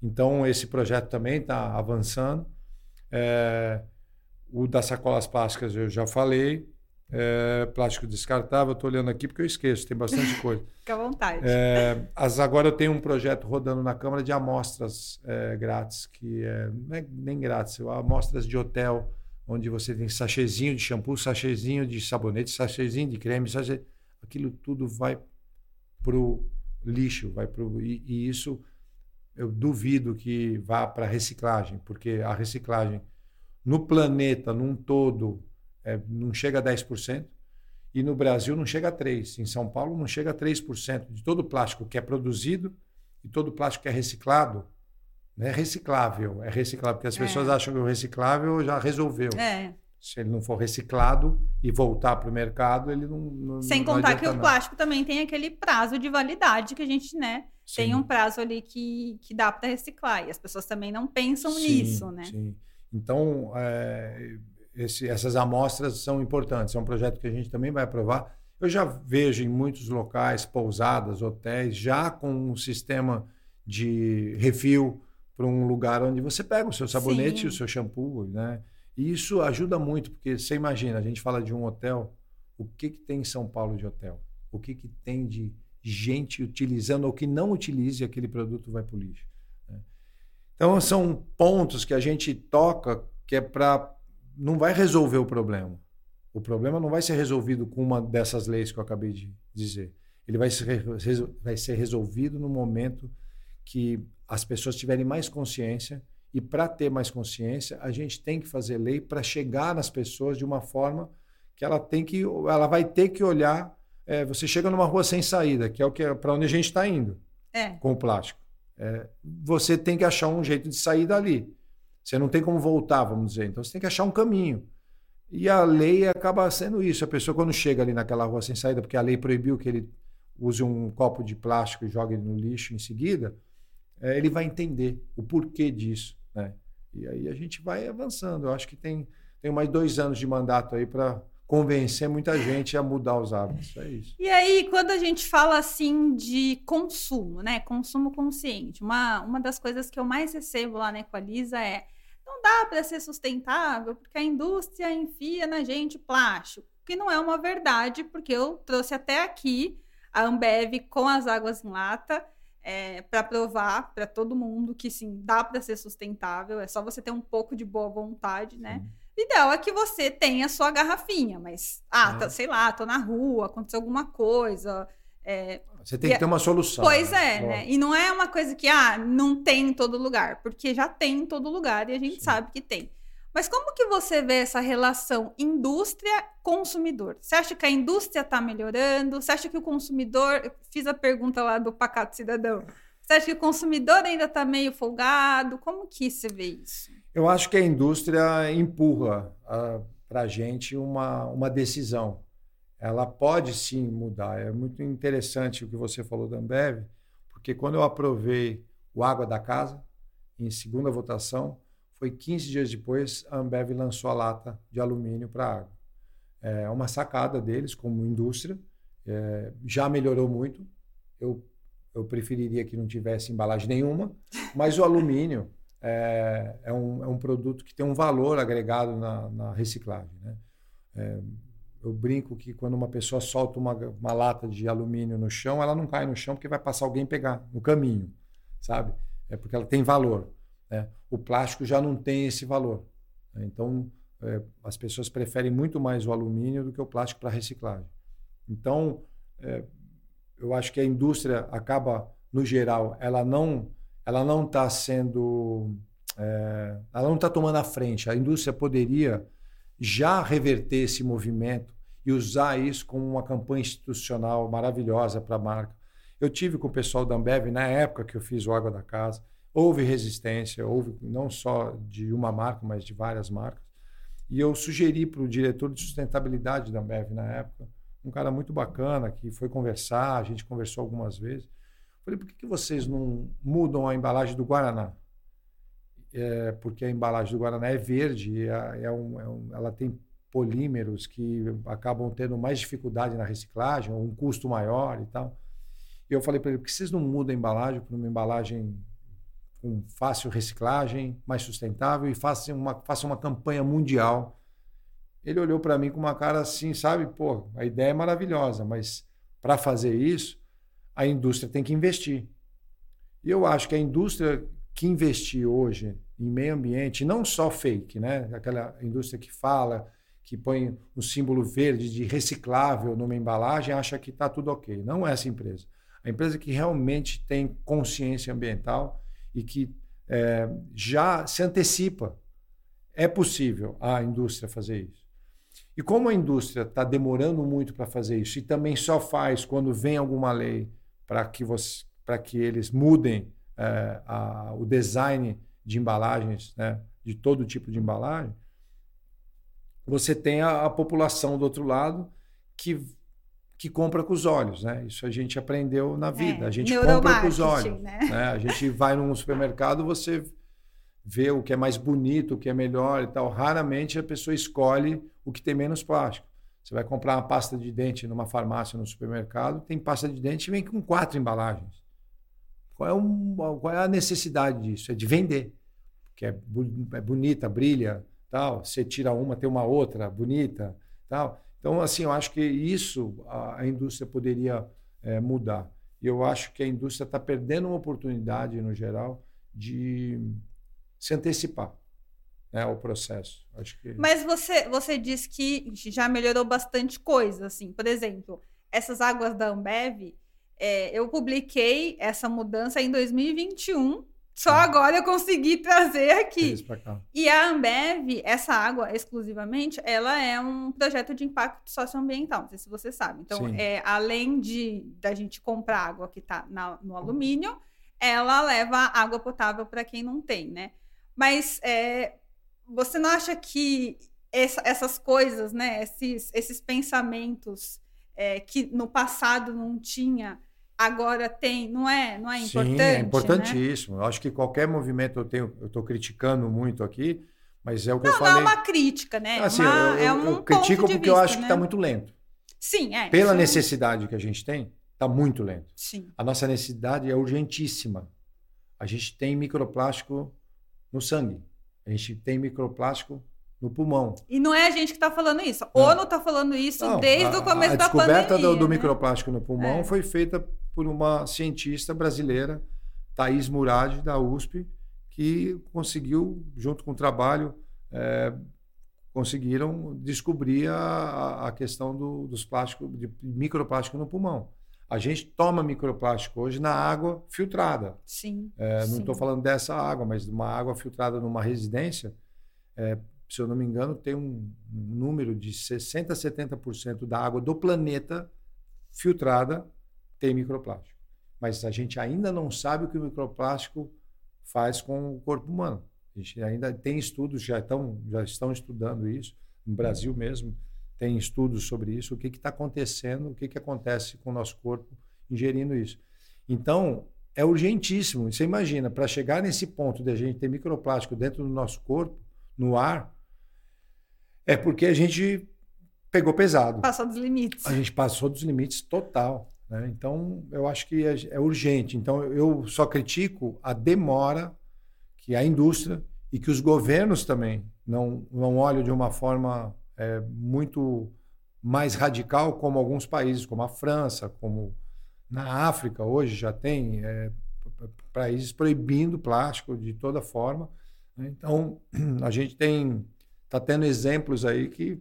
B: Então, esse projeto também está avançando. É, o das sacolas plásticas eu já falei. É, plástico descartável, estou olhando aqui porque eu esqueço, tem bastante coisa. <laughs>
A: Fica à vontade.
B: É, as, agora eu tenho um projeto rodando na Câmara de amostras é, grátis, que é, não é nem grátis, amostras de hotel, onde você tem sachêzinho de shampoo, sachêzinho de sabonete, sachêzinho de creme, sachê, aquilo tudo vai para o lixo, vai pro, e, e isso eu duvido que vá para reciclagem, porque a reciclagem no planeta, num todo, é, não chega a 10%, e no Brasil não chega a 3%. Em São Paulo não chega a 3% de todo o plástico que é produzido e todo o plástico que é reciclado. Não é reciclável, é reciclável, porque as é. pessoas acham que o reciclável já resolveu.
A: É.
B: Se ele não for reciclado e voltar para o mercado, ele não. não
A: Sem
B: não
A: contar que o plástico também tem aquele prazo de validade que a gente, né? Sim. Tem um prazo ali que, que dá para reciclar. E as pessoas também não pensam sim, nisso, né?
B: Sim. Então, é, esse, essas amostras são importantes. É um projeto que a gente também vai aprovar. Eu já vejo em muitos locais, pousadas, hotéis, já com um sistema de refil para um lugar onde você pega o seu sabonete Sim. e o seu shampoo, né? E isso ajuda muito, porque você imagina, a gente fala de um hotel, o que, que tem em São Paulo de hotel? O que, que tem de gente utilizando ou que não utilize aquele produto vai para o lixo? Né? Então, são pontos que a gente toca que é para. Não vai resolver o problema. O problema não vai ser resolvido com uma dessas leis que eu acabei de dizer. Ele vai ser, vai ser resolvido no momento que as pessoas tiverem mais consciência e para ter mais consciência, a gente tem que fazer lei para chegar nas pessoas de uma forma que ela tem que, ela vai ter que olhar. É, você chega numa rua sem saída, que é o que é, para onde a gente está indo
A: é.
B: com o plástico. É, você tem que achar um jeito de sair dali. Você não tem como voltar, vamos dizer. Então você tem que achar um caminho. E a lei acaba sendo isso. A pessoa, quando chega ali naquela rua sem saída, porque a lei proibiu que ele use um copo de plástico e jogue no lixo em seguida, é, ele vai entender o porquê disso. Né? E aí a gente vai avançando. Eu acho que tem, tem mais dois anos de mandato aí para convencer muita gente a mudar os hábitos. É isso.
A: E aí, quando a gente fala assim de consumo, né? Consumo consciente, uma, uma das coisas que eu mais recebo lá na Equaliza é não dá para ser sustentável porque a indústria enfia na gente plástico. Que não é uma verdade, porque eu trouxe até aqui a Ambev com as águas em lata é, para provar para todo mundo que sim, dá para ser sustentável, é só você ter um pouco de boa vontade, né? O ideal é que você tenha sua garrafinha, mas, ah, é. tá, sei lá, tô na rua, aconteceu alguma coisa. É,
B: você tem que ter uma solução.
A: Pois né? é, né? E não é uma coisa que, ah, não tem em todo lugar, porque já tem em todo lugar e a gente sim. sabe que tem. Mas como que você vê essa relação indústria-consumidor? Você acha que a indústria está melhorando? Você acha que o consumidor. Eu fiz a pergunta lá do Pacato Cidadão. Você acha que o consumidor ainda está meio folgado? Como que você vê isso?
B: Eu acho que a indústria empurra para a gente uma, uma decisão. Ela pode sim mudar. É muito interessante o que você falou da Ambev, porque quando eu aprovei o Água da Casa, em segunda votação, foi 15 dias depois, a Ambev lançou a lata de alumínio para água. É uma sacada deles como indústria, é, já melhorou muito. Eu eu preferiria que não tivesse embalagem nenhuma, mas o alumínio é, é, um, é um produto que tem um valor agregado na, na reciclagem. Né? É, eu brinco que quando uma pessoa solta uma, uma lata de alumínio no chão, ela não cai no chão porque vai passar alguém pegar no caminho, sabe? É porque ela tem valor. Né? O plástico já não tem esse valor. Né? Então, é, as pessoas preferem muito mais o alumínio do que o plástico para reciclagem. Então, é, eu acho que a indústria acaba, no geral, ela não ela não está sendo é, ela não está tomando a frente. A indústria poderia já reverter esse movimento e usar isso como uma campanha institucional maravilhosa para a marca. Eu tive com o pessoal da Ambev na época que eu fiz o Água da Casa. Houve resistência, houve não só de uma marca, mas de várias marcas. E eu sugeri para o diretor de sustentabilidade da Ambev na época, um cara muito bacana que foi conversar, a gente conversou algumas vezes. Falei, por que, que vocês não mudam a embalagem do Guaraná? É, porque a embalagem do Guaraná é verde, é, é um, é um, ela tem polímeros que acabam tendo mais dificuldade na reciclagem, um custo maior e tal. E eu falei para ele, por que vocês não mudam a embalagem para uma embalagem com fácil reciclagem, mais sustentável e façam uma, façam uma campanha mundial? Ele olhou para mim com uma cara assim, sabe? Pô, a ideia é maravilhosa, mas para fazer isso, a indústria tem que investir. E eu acho que a indústria que investir hoje em meio ambiente, não só fake, né? Aquela indústria que fala que põe um símbolo verde de reciclável numa embalagem, acha que está tudo ok. Não é essa empresa. A empresa que realmente tem consciência ambiental e que é, já se antecipa. É possível a indústria fazer isso. E como a indústria está demorando muito para fazer isso e também só faz quando vem alguma lei para que, você, que eles mudem é, a, o design de embalagens, né, de todo tipo de embalagem, você tem a, a, população do outro lado que, que compra com os olhos, né? Isso a gente aprendeu na vida. É, a gente compra com os olhos. Né? Né? A gente vai num supermercado, você vê o que é mais bonito, o que é melhor e tal. Raramente a pessoa escolhe o que tem menos plástico. Você vai comprar uma pasta de dente numa farmácia, no supermercado, tem pasta de dente e vem com quatro embalagens. Qual é, um, qual é a necessidade disso? É de vender. Porque é, é bonita, brilha, tal. Você tira uma, tem uma outra bonita, tal. Então, assim, eu acho que isso a, a indústria poderia é, mudar. Eu acho que a indústria está perdendo uma oportunidade, no geral, de se antecipar né, ao processo. Acho que...
A: Mas você, você diz que já melhorou bastante coisa, assim. Por exemplo, essas águas da Ambev, é, eu publiquei essa mudança em 2021 só agora eu consegui trazer aqui. E a Ambev, essa água exclusivamente, ela é um projeto de impacto socioambiental, não sei se você sabe. Então, é, além de da gente comprar água que está no alumínio, ela leva água potável para quem não tem, né? Mas é, você não acha que essa, essas coisas, né, esses, esses pensamentos é, que no passado não tinha agora tem, não é, não é importante? Sim, é
B: né? importantíssimo. Né? Eu acho que qualquer movimento eu tenho, eu estou criticando muito aqui, mas é o que
A: não,
B: eu falei.
A: Não é uma crítica, né?
B: Assim,
A: uma,
B: eu, é um eu critico porque vista, eu acho tá né? que está muito lento.
A: Sim, é.
B: Pela necessidade que a gente tem, está muito lento.
A: Sim.
B: A nossa necessidade é urgentíssima. A gente tem microplástico no sangue. A gente tem microplástico no pulmão.
A: E não é a gente que está falando isso. Não. ONU está falando isso não, desde a, o começo da pandemia.
B: A descoberta do, do
A: né?
B: microplástico no pulmão é. foi feita por uma cientista brasileira, Thais Murad, da USP, que conseguiu, junto com o trabalho, é, conseguiram descobrir a, a questão do, dos plásticos, de microplástico no pulmão. A gente toma microplástico hoje na água filtrada.
A: Sim.
B: É, não estou falando dessa água, mas de uma água filtrada numa residência. É, se eu não me engano, tem um, um número de 60% a 70% da água do planeta filtrada tem microplástico. Mas a gente ainda não sabe o que o microplástico faz com o corpo humano. A gente ainda tem estudos, já estão, já estão estudando isso, no Brasil mesmo, tem estudos sobre isso, o que está acontecendo, o que, que acontece com o nosso corpo ingerindo isso. Então, é urgentíssimo. Você imagina, para chegar nesse ponto de a gente ter microplástico dentro do nosso corpo, no ar, é porque a gente pegou pesado.
A: Passou dos limites.
B: A gente passou dos limites total. Né? Então, eu acho que é, é urgente. Então, eu só critico a demora que a indústria e que os governos também não, não olham de uma forma é, muito mais radical, como alguns países, como a França, como na África hoje já tem é, países proibindo plástico de toda forma. Né? Então, <clears throat> a gente tem está tendo exemplos aí que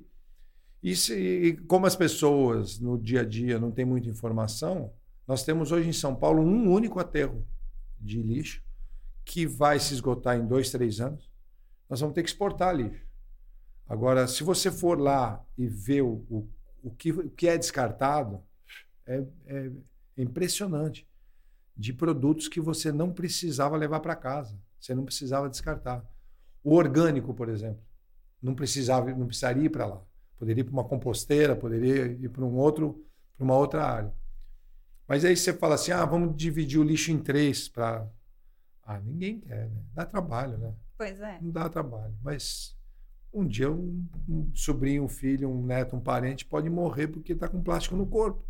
B: e, se, e como as pessoas no dia a dia não têm muita informação, nós temos hoje em São Paulo um único aterro de lixo que vai se esgotar em dois, três anos. Nós vamos ter que exportar lixo. Agora, se você for lá e ver o, o, o, que, o que é descartado, é, é impressionante. De produtos que você não precisava levar para casa, você não precisava descartar. O orgânico, por exemplo, não precisava, não precisaria ir para lá. Poderia ir para uma composteira, poderia ir para um outro, para uma outra área. Mas aí você fala assim, ah, vamos dividir o lixo em três para, ah, ninguém quer, né? Dá trabalho, né?
A: Pois é.
B: Não dá trabalho, mas um dia um, um sobrinho, um filho, um neto, um parente pode morrer porque está com plástico no corpo.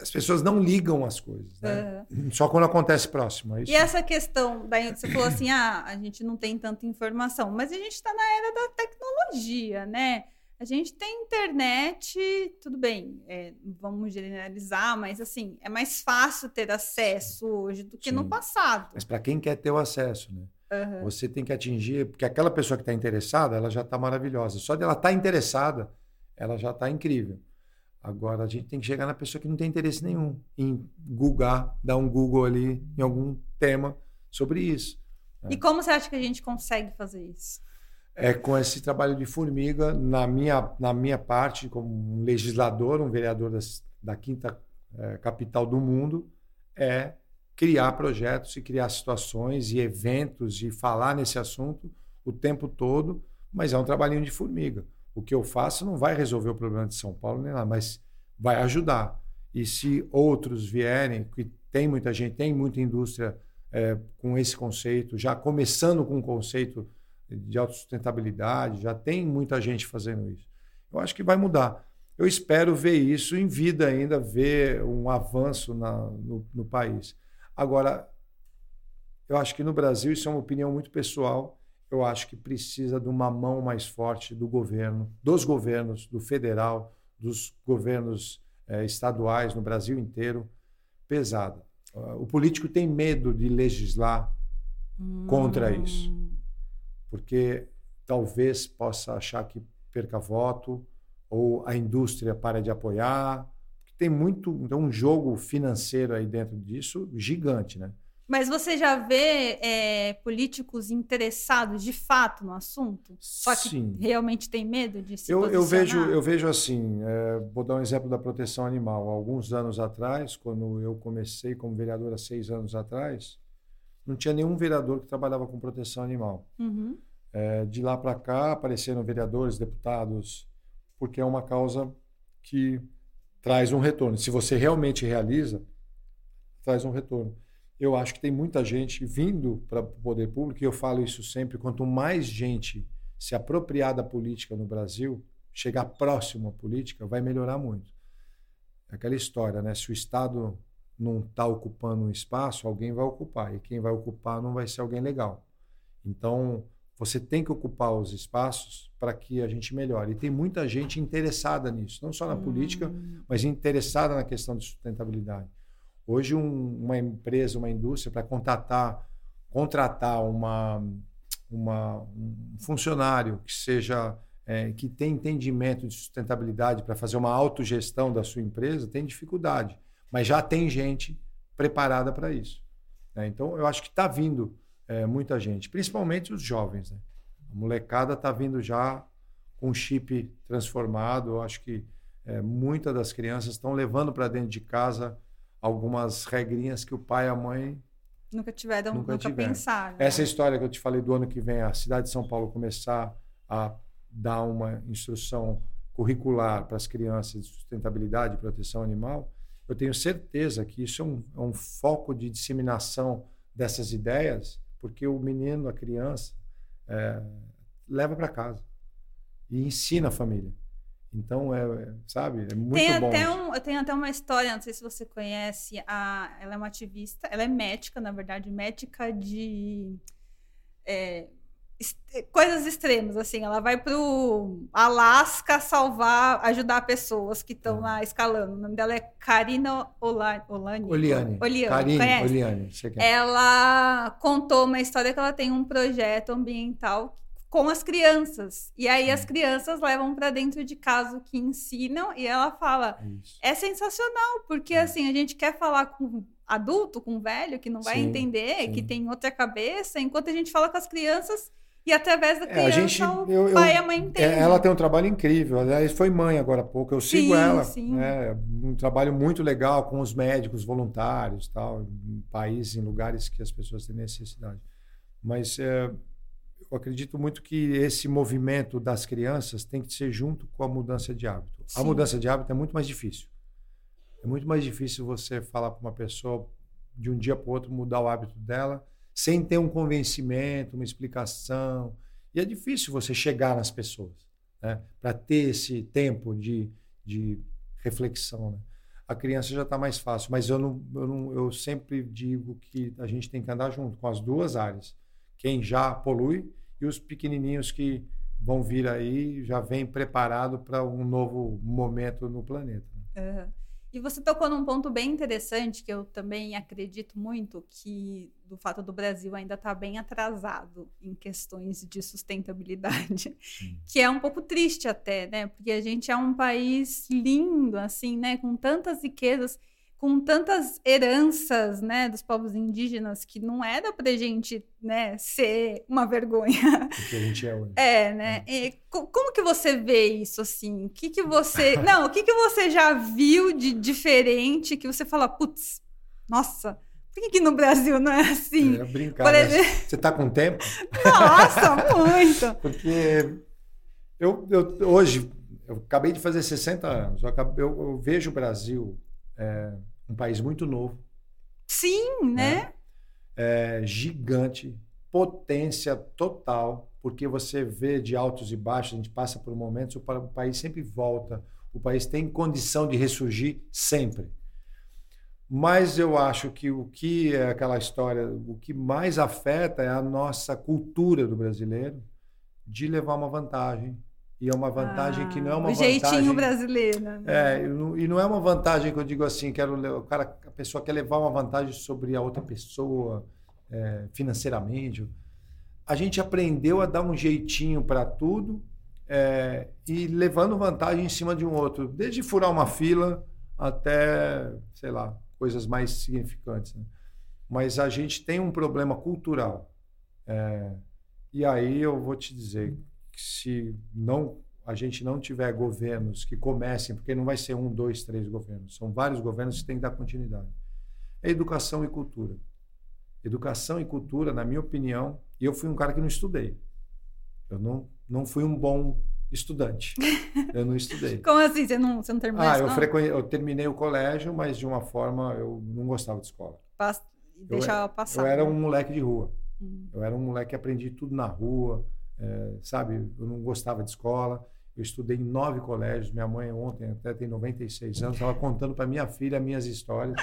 B: As pessoas não ligam as coisas, né? Uhum. Só quando acontece próximo. É
A: e essa questão, daí você falou assim, ah, a gente não tem tanta informação, mas a gente está na era da tecnologia, né? A gente tem internet, tudo bem, é, vamos generalizar, mas assim, é mais fácil ter acesso hoje do que Sim. no passado.
B: Mas para quem quer ter o acesso, né? Uhum. Você tem que atingir, porque aquela pessoa que está interessada, ela já está maravilhosa. Só de ela estar tá interessada, ela já está incrível. Agora a gente tem que chegar na pessoa que não tem interesse nenhum em googar, dar um Google ali em algum tema sobre isso.
A: Né? E como você acha que a gente consegue fazer isso?
B: É com esse trabalho de formiga, na minha, na minha parte, como um legislador, um vereador das, da quinta é, capital do mundo, é criar projetos e criar situações e eventos e falar nesse assunto o tempo todo, mas é um trabalhinho de formiga. O que eu faço não vai resolver o problema de São Paulo nem nada, mas vai ajudar. E se outros vierem, que tem muita gente, tem muita indústria é, com esse conceito, já começando com o conceito de autossustentabilidade, já tem muita gente fazendo isso. Eu acho que vai mudar. Eu espero ver isso em vida ainda, ver um avanço na, no, no país. Agora, eu acho que no Brasil, isso é uma opinião muito pessoal, eu acho que precisa de uma mão mais forte do governo, dos governos, do federal, dos governos eh, estaduais no Brasil inteiro, pesada. Uh, o político tem medo de legislar hum. contra isso, porque talvez possa achar que perca voto ou a indústria para de apoiar, tem muito, então um jogo financeiro aí dentro disso gigante, né?
A: Mas você já vê é, políticos interessados de fato no assunto? Só que Sim. realmente tem medo de se
B: eu, eu vejo Eu vejo assim, é, vou dar um exemplo da proteção animal. Alguns anos atrás, quando eu comecei como vereador há seis anos atrás, não tinha nenhum vereador que trabalhava com proteção animal. Uhum. É, de lá para cá apareceram vereadores, deputados, porque é uma causa que traz um retorno. Se você realmente realiza, traz um retorno. Eu acho que tem muita gente vindo para o poder público, e eu falo isso sempre: quanto mais gente se apropriar da política no Brasil, chegar próximo à política, vai melhorar muito. É aquela história, né? Se o Estado não está ocupando um espaço, alguém vai ocupar. E quem vai ocupar não vai ser alguém legal. Então, você tem que ocupar os espaços para que a gente melhore. E tem muita gente interessada nisso, não só na hum. política, mas interessada na questão de sustentabilidade. Hoje, um, uma empresa, uma indústria, para contratar, contratar uma, uma, um funcionário que seja é, que tem entendimento de sustentabilidade para fazer uma autogestão da sua empresa, tem dificuldade. Mas já tem gente preparada para isso. Né? Então, eu acho que está vindo é, muita gente, principalmente os jovens. Né? A molecada está vindo já com chip transformado. Eu acho que é, muitas das crianças estão levando para dentro de casa algumas regrinhas que o pai e a mãe
A: nunca tiveram, nunca, nunca pensaram.
B: Essa história que eu te falei do ano que vem, a cidade de São Paulo começar a dar uma instrução curricular para as crianças de sustentabilidade e proteção animal, eu tenho certeza que isso é um, é um foco de disseminação dessas ideias porque o menino, a criança, é, leva para casa e ensina a família. Então, é, é sabe, é muito
A: tem
B: bom.
A: Até um, tenho até uma história, não sei se você conhece, a, ela é uma ativista, ela é médica, na verdade, médica de é, coisas extremas, assim, ela vai pro Alasca salvar, ajudar pessoas que estão lá escalando. O nome dela é Karina Olani.
B: Olani. Oliane.
A: Oliane,
B: Karine? Oliane,
A: Ela contou uma história que ela tem um projeto ambiental com as crianças. E aí as crianças levam para dentro de casa o que ensinam e ela fala: Isso. "É sensacional, porque é. assim, a gente quer falar com adulto, com velho que não vai sim, entender, sim. que tem outra cabeça, enquanto a gente fala com as crianças e através da criança, é, a gente, o pai eu, e a mãe entendem.
B: É, ela tem um trabalho incrível. Aliás, foi mãe agora há pouco. Eu sigo sim, ela. Sim. É, um trabalho muito legal com os médicos voluntários, tal, em países, em lugares que as pessoas têm necessidade. Mas é, eu acredito muito que esse movimento das crianças tem que ser junto com a mudança de hábito. Sim. A mudança de hábito é muito mais difícil. É muito mais difícil você falar para uma pessoa de um dia para o outro mudar o hábito dela sem ter um convencimento, uma explicação. E é difícil você chegar nas pessoas né? para ter esse tempo de, de reflexão. Né? A criança já está mais fácil, mas eu, não, eu, não, eu sempre digo que a gente tem que andar junto com as duas áreas quem já polui e os pequenininhos que vão vir aí já vem preparado para um novo momento no planeta.
A: Uhum. E você tocou num ponto bem interessante que eu também acredito muito que do fato do Brasil ainda estar tá bem atrasado em questões de sustentabilidade, Sim. que é um pouco triste até, né? Porque a gente é um país lindo, assim, né? Com tantas riquezas com tantas heranças, né, dos povos indígenas que não era pra gente, né, ser uma <laughs> vergonha.
B: Porque a gente é hoje.
A: É, né? É. E, como que você vê isso, assim? O que que você... <laughs> não, o que que você já viu de diferente que você fala, putz, nossa... Por que, que no Brasil não é assim?
B: É brincar. Né? Exemplo... Você está com tempo?
A: Nossa, muito! <laughs>
B: Porque eu, eu, hoje, eu acabei de fazer 60 anos, eu, acabei, eu, eu vejo o Brasil é, um país muito novo.
A: Sim, né? né?
B: É, gigante, potência total, porque você vê de altos e baixos, a gente passa por momentos, o país sempre volta, o país tem condição de ressurgir sempre. Mas eu acho que o que é aquela história, o que mais afeta é a nossa cultura do brasileiro de levar uma vantagem, e é uma vantagem ah, que não é uma o
A: vantagem. Jeitinho brasileiro. Né?
B: É, e não é uma vantagem que eu digo assim, quero o cara, a pessoa quer levar uma vantagem sobre a outra pessoa é, financeiramente. A gente aprendeu a dar um jeitinho para tudo é, e levando vantagem em cima de um outro, desde furar uma fila até, sei lá, coisas mais significantes. Né? Mas a gente tem um problema cultural. É, e aí eu vou te dizer, se não a gente não tiver governos que comecem, porque não vai ser um, dois, três governos, são vários governos que têm que dar continuidade. É educação e cultura. Educação e cultura, na minha opinião, e eu fui um cara que não estudei. Eu não, não fui um bom estudante. <laughs> Eu não estudei.
A: Como assim? Você não, você não terminou
B: ah, eu, frequen... eu terminei o colégio, mas de uma forma eu não gostava de escola.
A: Pas... Deixava eu, passar.
B: Eu era um moleque de rua. Hum. Eu era um moleque que aprendi tudo na rua é, sabe, eu não gostava de escola. Eu estudei em nove colégios. Minha mãe ontem até tem 96 anos, estava contando para minha filha minhas histórias.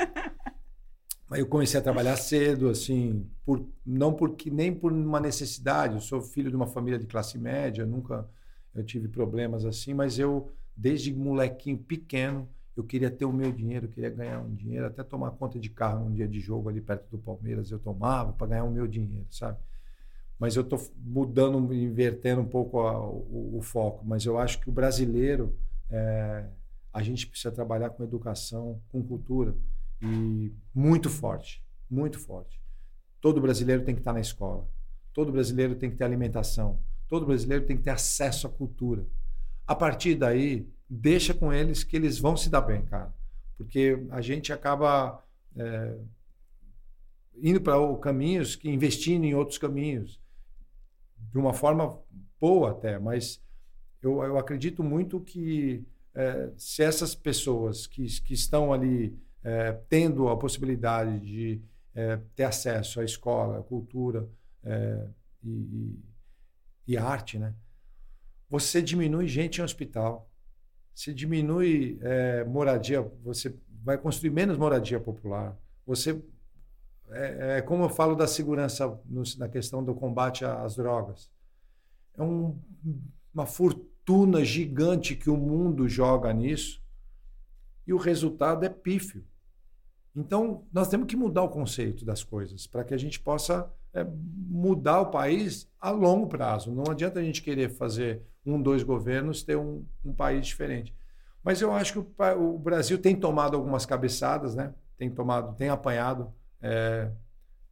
B: Eu comecei a trabalhar cedo, assim, por, não porque nem por uma necessidade. Eu sou filho de uma família de classe média, nunca eu tive problemas assim, mas eu desde molequinho pequeno eu queria ter o meu dinheiro, eu queria ganhar um dinheiro, até tomar conta de carro num dia de jogo ali perto do Palmeiras eu tomava para ganhar o meu dinheiro, sabe? Mas eu estou mudando, invertendo um pouco a, o, o, foco. Mas eu acho que o brasileiro, é, a gente precisa trabalhar com educação, com cultura e muito forte, muito forte. Todo brasileiro tem que estar na escola. Todo brasileiro tem que ter alimentação. Todo brasileiro tem que ter acesso à cultura. A partir daí, deixa com eles que eles vão se dar bem, cara. Porque a gente acaba é, indo para caminhos que investindo em outros caminhos de uma forma boa até, mas eu, eu acredito muito que é, se essas pessoas que, que estão ali é, tendo a possibilidade de é, ter acesso à escola, à cultura é, e, e, arte, né? Você diminui gente em hospital. se diminui é, moradia, você vai construir menos moradia popular. Você é, é, como eu falo da segurança no, na questão do combate às drogas. É um, uma fortuna gigante que o mundo joga nisso e o resultado é pífio. Então, nós temos que mudar o conceito das coisas para que a gente possa é, mudar o país a longo prazo. Não adianta a gente querer fazer um, dois governos, ter um, um país diferente. Mas eu acho que o, o, Brasil tem tomado algumas cabeçadas, né? tem tomado, tem apanhado é,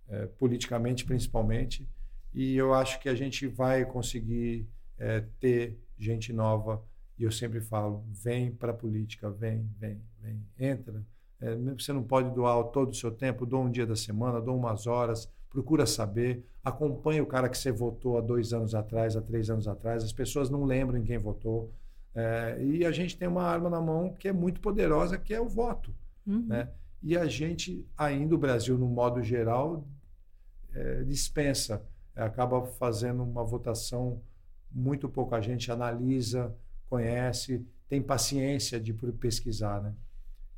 B: é, politicamente, principalmente, e eu acho que a gente vai conseguir é, ter gente nova. E eu sempre falo: vem para a política, vem, vem, vem, entra. É, você não pode doar todo o seu tempo, doa um dia da semana, doa umas horas, procura saber, acompanha o cara que você votou há dois anos atrás, há três anos atrás. As pessoas não lembram em quem votou. É, e a gente tem uma arma na mão que é muito poderosa, que é o voto. Uhum. Né? E a gente, ainda o Brasil, no modo geral, é, dispensa, acaba fazendo uma votação muito pouco a gente analisa, conhece, tem paciência de pesquisar, né?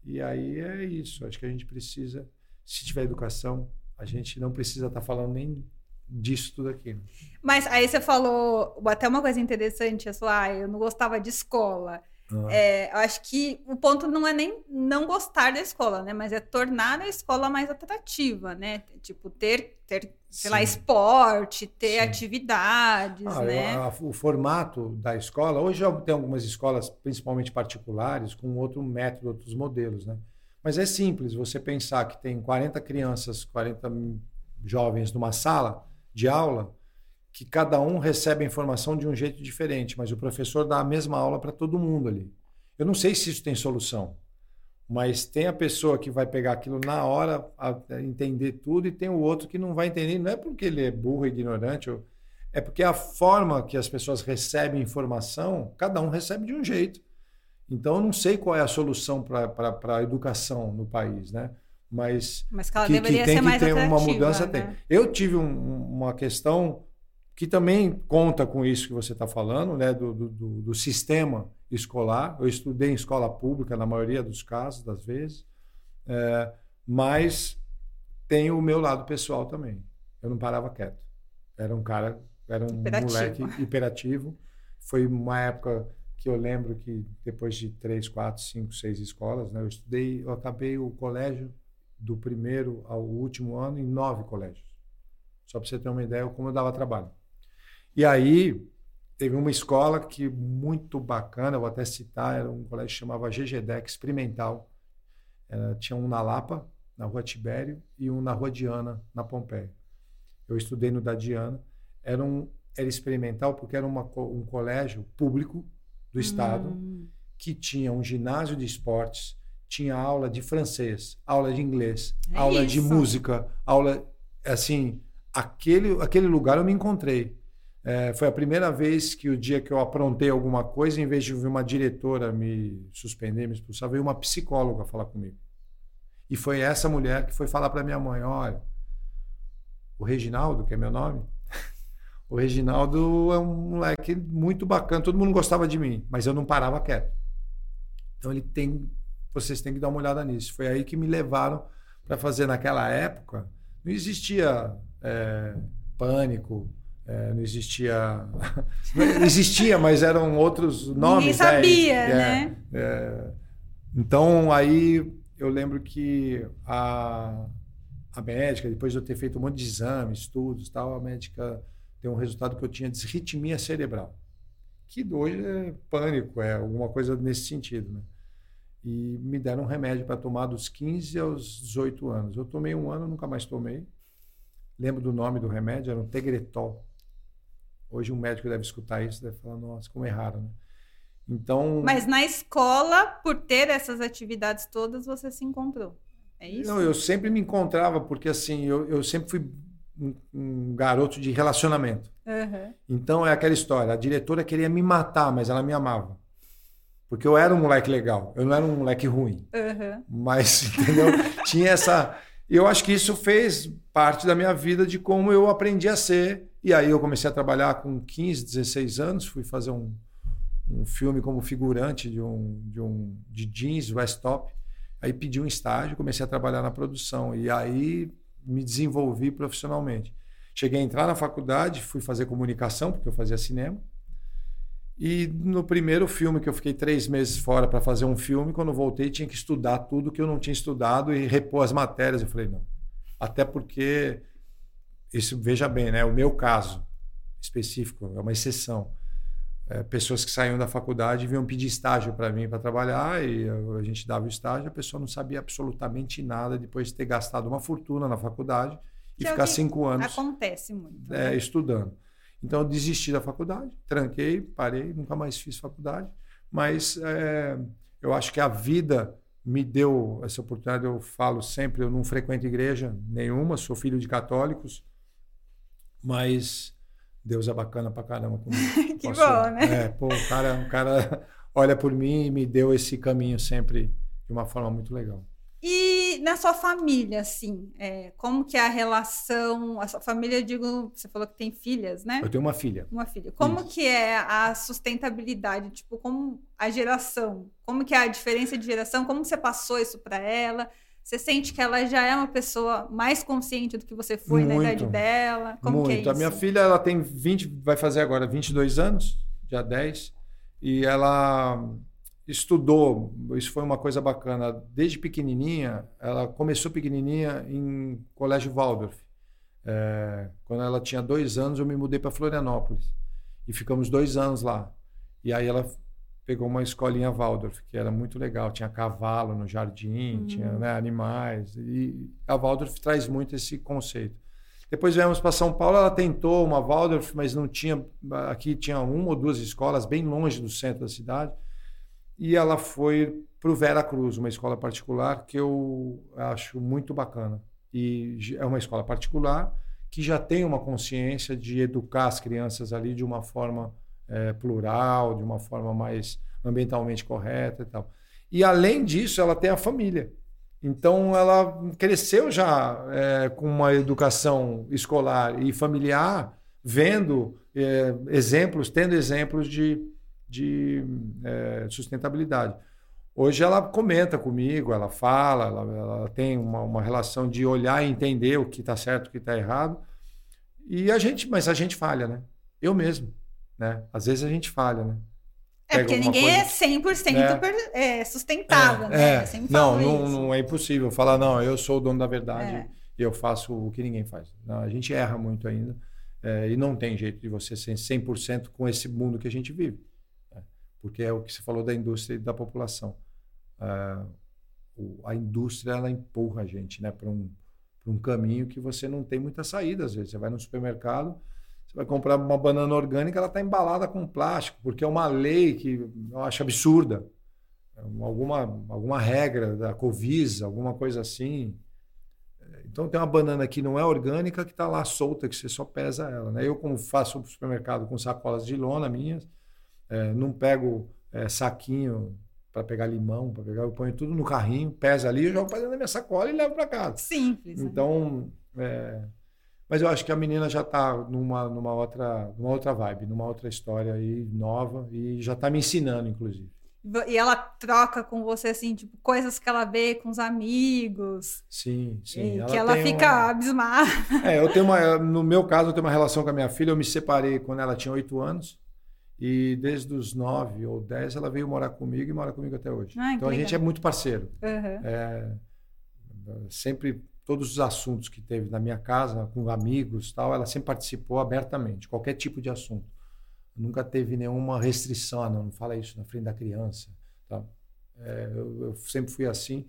B: E aí é isso. Acho que a gente precisa, se tiver educação, a gente não precisa estar tá falando nem disso tudo aqui. Né?
A: Mas aí você falou até uma coisa interessante, é só, ah, eu não gostava de escola. É, eu acho que o ponto não é nem não gostar da escola, né? Mas é tornar a escola mais atrativa, né? Tipo, ter, ter sei lá, esporte, ter Sim. atividades, ah, né?
B: A, o formato da escola, hoje já tem algumas escolas, principalmente particulares, com outro método, outros modelos, né? Mas é simples, você pensar que tem 40 crianças, 40 jovens numa sala de aula, que cada um recebe a informação de um jeito diferente, mas o professor dá a mesma aula para todo mundo ali. Eu não sei se isso tem solução, mas tem a pessoa que vai pegar aquilo na hora, entender tudo, e tem o outro que não vai entender. Não é porque ele é burro, ignorante, é porque a forma que as pessoas recebem informação, cada um recebe de um jeito. Então, eu não sei qual é a solução para a educação no país, né? Mas,
A: Mas que, ela que, tem que ter
B: uma mudança,
A: né?
B: tem. Eu tive um, uma questão que também conta com isso que você está falando, né, do, do, do, sistema escolar. Eu estudei em escola pública na maioria dos casos, das vezes, é, mas tem o meu lado pessoal também. Eu não parava quieto. Era um cara, era um hiperativo. moleque hiperativo. Foi uma época que eu lembro que depois de três, quatro, cinco, seis escolas, né, eu estudei, eu acabei o colégio do primeiro ao último ano em nove colégios. Só para você ter uma ideia como eu dava trabalho. E aí teve uma escola que muito bacana, vou até citar, era um colégio que chamava GGDEC Experimental. Era, tinha um na Lapa, na Rua Tibério, e um na Rua Diana, na Pompeia. Eu estudei no da Diana. Era, um, era experimental porque era uma, um colégio público do Estado hum. que tinha um ginásio de esportes, tinha aula de francês, aula de inglês, é aula isso. de música, aula... Assim, aquele, aquele lugar eu me encontrei é, foi a primeira vez que o dia que eu aprontei alguma coisa, em vez de vir uma diretora me suspender, me expulsar, veio uma psicóloga falar comigo. E foi essa mulher que foi falar para minha mãe: olha, o Reginaldo, que é meu nome, <laughs> o Reginaldo é um moleque muito bacana, todo mundo gostava de mim, mas eu não parava quieto. Então ele tem, vocês têm que dar uma olhada nisso. Foi aí que me levaram para fazer naquela época. Não existia é, pânico, é, não existia. não <laughs> existia, mas eram outros nomes. Ninguém
A: sabia, é, né?
B: É, então, aí eu lembro que a, a médica, depois de eu ter feito um monte de exames, estudos tal, a médica deu um resultado que eu tinha desritmia cerebral. Que hoje é pânico, é alguma coisa nesse sentido, né? E me deram um remédio para tomar dos 15 aos 18 anos. Eu tomei um ano, nunca mais tomei. Lembro do nome do remédio, era um Tegretol. Hoje um médico deve escutar isso deve falar, nossa, como erraram, né? Então.
A: Mas na escola, por ter essas atividades todas, você se encontrou. É isso?
B: Não, eu sempre me encontrava, porque assim, eu, eu sempre fui um, um garoto de relacionamento. Uhum. Então é aquela história: a diretora queria me matar, mas ela me amava. Porque eu era um moleque legal, eu não era um moleque ruim. Uhum. Mas, <laughs> entendeu? Tinha essa. Eu acho que isso fez parte da minha vida de como eu aprendi a ser e aí eu comecei a trabalhar com 15, 16 anos, fui fazer um, um filme como figurante de um de um de jeans West Top. Aí pedi um estágio, comecei a trabalhar na produção e aí me desenvolvi profissionalmente. Cheguei a entrar na faculdade, fui fazer comunicação porque eu fazia cinema. E no primeiro filme que eu fiquei três meses fora para fazer um filme, quando voltei tinha que estudar tudo que eu não tinha estudado e repor as matérias. Eu falei não, até porque isso veja bem, né? O meu caso específico é uma exceção é, pessoas que saíam da faculdade vinham pedir estágio para mim para trabalhar e a gente dava o estágio, a pessoa não sabia absolutamente nada depois de ter gastado uma fortuna na faculdade e que ficar cinco anos
A: acontece muito
B: é, né? estudando. Então eu desisti da faculdade, tranquei, parei, nunca mais fiz faculdade, mas é, eu acho que a vida me deu essa oportunidade. Eu falo sempre, eu não frequento igreja nenhuma, sou filho de católicos, mas Deus é bacana pra caramba comigo. <laughs>
A: que Posso, bom, né?
B: É, pô, o cara, o cara <laughs> olha por mim e me deu esse caminho sempre de uma forma muito legal.
A: E na sua família, assim, é, como que é a relação, a sua família, eu digo, você falou que tem filhas, né?
B: Eu tenho uma filha.
A: Uma filha. Como Isso. que é a sustentabilidade, tipo, como a geração, como que é a diferença de geração, como você passou isso para ela? Você sente que ela já é uma pessoa mais consciente do que você foi muito, na idade dela? Como
B: muito.
A: que é isso?
B: A minha filha, ela tem 20, vai fazer agora 22 anos, já 10, e ela estudou, isso foi uma coisa bacana, desde pequenininha, ela começou pequenininha em Colégio Waldorf. É, quando ela tinha dois anos, eu me mudei para Florianópolis e ficamos dois anos lá. E aí ela pegou uma escolinha Waldorf, que era muito legal. Tinha cavalo no jardim, uhum. tinha né, animais. E a Waldorf traz muito esse conceito. Depois viemos para São Paulo, ela tentou uma Waldorf, mas não tinha. Aqui tinha uma ou duas escolas bem longe do centro da cidade. E ela foi para o Vera Cruz, uma escola particular que eu acho muito bacana. E é uma escola particular que já tem uma consciência de educar as crianças ali de uma forma é, plural, de uma forma mais ambientalmente correta e tal. E além disso, ela tem a família. Então, ela cresceu já é, com uma educação escolar e familiar, vendo é, exemplos, tendo exemplos de, de é, sustentabilidade. Hoje ela comenta comigo, ela fala, ela, ela tem uma, uma, relação de olhar e entender o que está certo, o que está errado. E a gente, mas a gente falha, né? Eu mesmo né? Às vezes a gente falha, né?
A: É, porque ninguém coisa... é 100% é. é, sustentável,
B: é,
A: né?
B: É. Não, não, não, é impossível falar, não, eu sou o dono da verdade é. e eu faço o que ninguém faz. Não, a gente erra muito ainda é, e não tem jeito de você ser 100% com esse mundo que a gente vive. Né? Porque é o que você falou da indústria e da população. É, a indústria, ela empurra a gente né, para um, um caminho que você não tem muita saída, às vezes. Você vai no supermercado você vai comprar uma banana orgânica, ela está embalada com plástico, porque é uma lei que eu acho absurda. É alguma, alguma regra da Covisa, alguma coisa assim. Então tem uma banana que não é orgânica que está lá solta, que você só pesa ela. Né? Eu, como faço supermercado com sacolas de lona minhas, é, não pego é, saquinho para pegar limão, para pegar, eu ponho tudo no carrinho, pesa ali, eu jogo para dentro da minha sacola e levo para casa.
A: Simples.
B: Né? Então, é, mas eu acho que a menina já está numa, numa, outra, numa outra vibe, numa outra história aí nova e já está me ensinando, inclusive.
A: E ela troca com você, assim, tipo, coisas que ela vê com os amigos.
B: Sim, sim.
A: Ela que ela fica uma... abismada.
B: É, eu tenho uma. No meu caso, eu tenho uma relação com a minha filha. Eu me separei quando ela tinha oito anos. E desde os nove ou dez ela veio morar comigo e mora comigo até hoje. Ai, então a gente é muito parceiro.
A: Uhum.
B: É, sempre todos os assuntos que teve na minha casa, com amigos tal, ela sempre participou abertamente, qualquer tipo de assunto. Nunca teve nenhuma restrição, ah, não, não fala isso na frente da criança. Tá? É, eu, eu, sempre fui assim.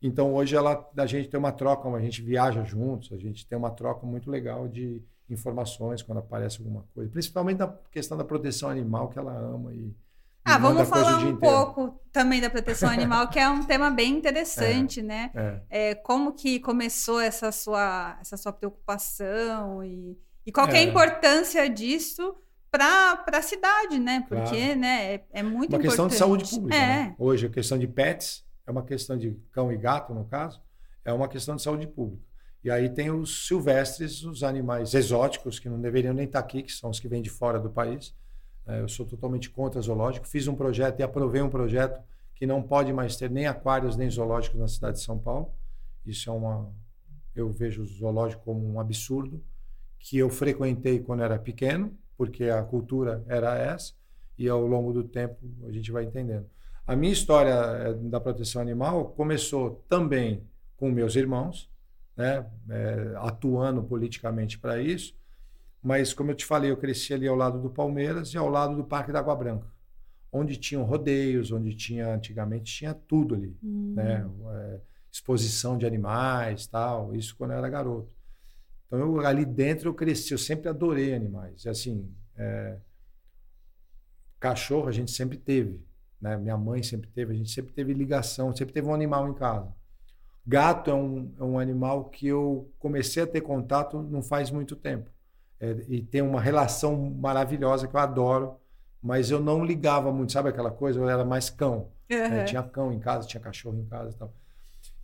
B: Então hoje ela, a gente tem uma troca, a gente viaja juntos, a gente tem uma troca muito legal de informações quando aparece alguma coisa, principalmente na questão da proteção animal que ela ama e
A: ah, vamos falar um pouco também da proteção animal, que é um tema bem interessante,
B: é,
A: né?
B: É.
A: É, como que começou essa sua, essa sua preocupação e, e qual é a é. importância disso para a cidade, né? Porque
B: claro.
A: né, é, é muito
B: uma
A: importante.
B: questão de saúde pública.
A: É.
B: Né? Hoje, a questão de pets é uma questão de cão e gato, no caso, é uma questão de saúde pública. E aí tem os silvestres, os animais exóticos, que não deveriam nem estar aqui, que são os que vêm de fora do país, É, eu sou totalmente contra zoológico. Fiz um projeto e aprovei um projeto que não pode mais ter nem aquários nem zoológicos na cidade de São Paulo. Isso é uma. Eu vejo o zoológico como um absurdo que eu frequentei quando era pequeno, porque a cultura era essa, e ao longo do tempo a gente vai entendendo. A minha história eh, da proteção animal começou também com meus irmãos, né, é, atuando politicamente para isso, mas como eu te falei, eu cresci ali ao lado do Palmeiras e ao lado do Parque da Água Branca, onde tinham rodeios, onde tinha antigamente tinha tudo ali, hum. né, é, exposição de animais, tal, isso quando eu era garoto. Então eu ali dentro eu cresci, eu sempre adorei animais, e assim, é, cachorro a gente sempre teve, né? Minha mãe sempre teve, a gente sempre teve ligação, sempre teve um animal em casa. Gato é um, é um animal que eu comecei a ter contato não faz muito tempo. É, e tem uma relação maravilhosa que eu adoro, mas eu não ligava muito, sabe aquela coisa? Eu era mais cão. Uhum. É, tinha cão em casa, tinha cachorro em casa e tal.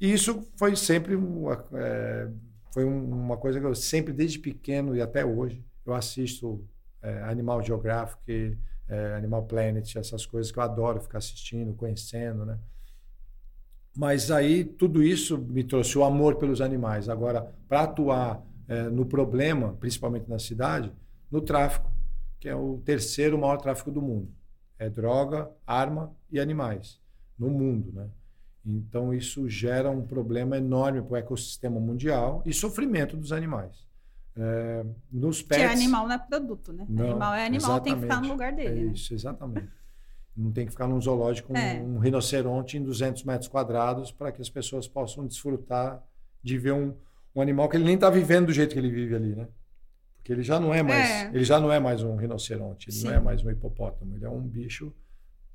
B: E isso foi sempre uma, é, foi uma coisa que eu sempre, desde pequeno e até hoje, eu assisto é, Animal Geographic, é, Animal Planet, essas coisas que eu adoro ficar assistindo, conhecendo, né? Mas aí tudo isso me trouxe o amor pelos animais. Agora, para atuar é, no problema, principalmente na cidade, no tráfico, que é o terceiro maior tráfico do mundo. É droga, arma e animais no mundo, né? Então isso gera um problema enorme para o ecossistema mundial e sofrimento dos animais. É, nos pets.
A: Que animal não é produto, né? Não, animal é animal, tem que ficar no lugar dele. É
B: né? isso, exatamente. Não tem que ficar num zoológico com é. um rinoceronte em 200 metros quadrados para que as pessoas possam desfrutar de ver um, um animal que ele nem está vivendo do jeito que ele vive ali, né? Porque ele já não é mais, é. ele já não é mais um rinoceronte, ele Sim. não é mais um hipopótamo, ele é um bicho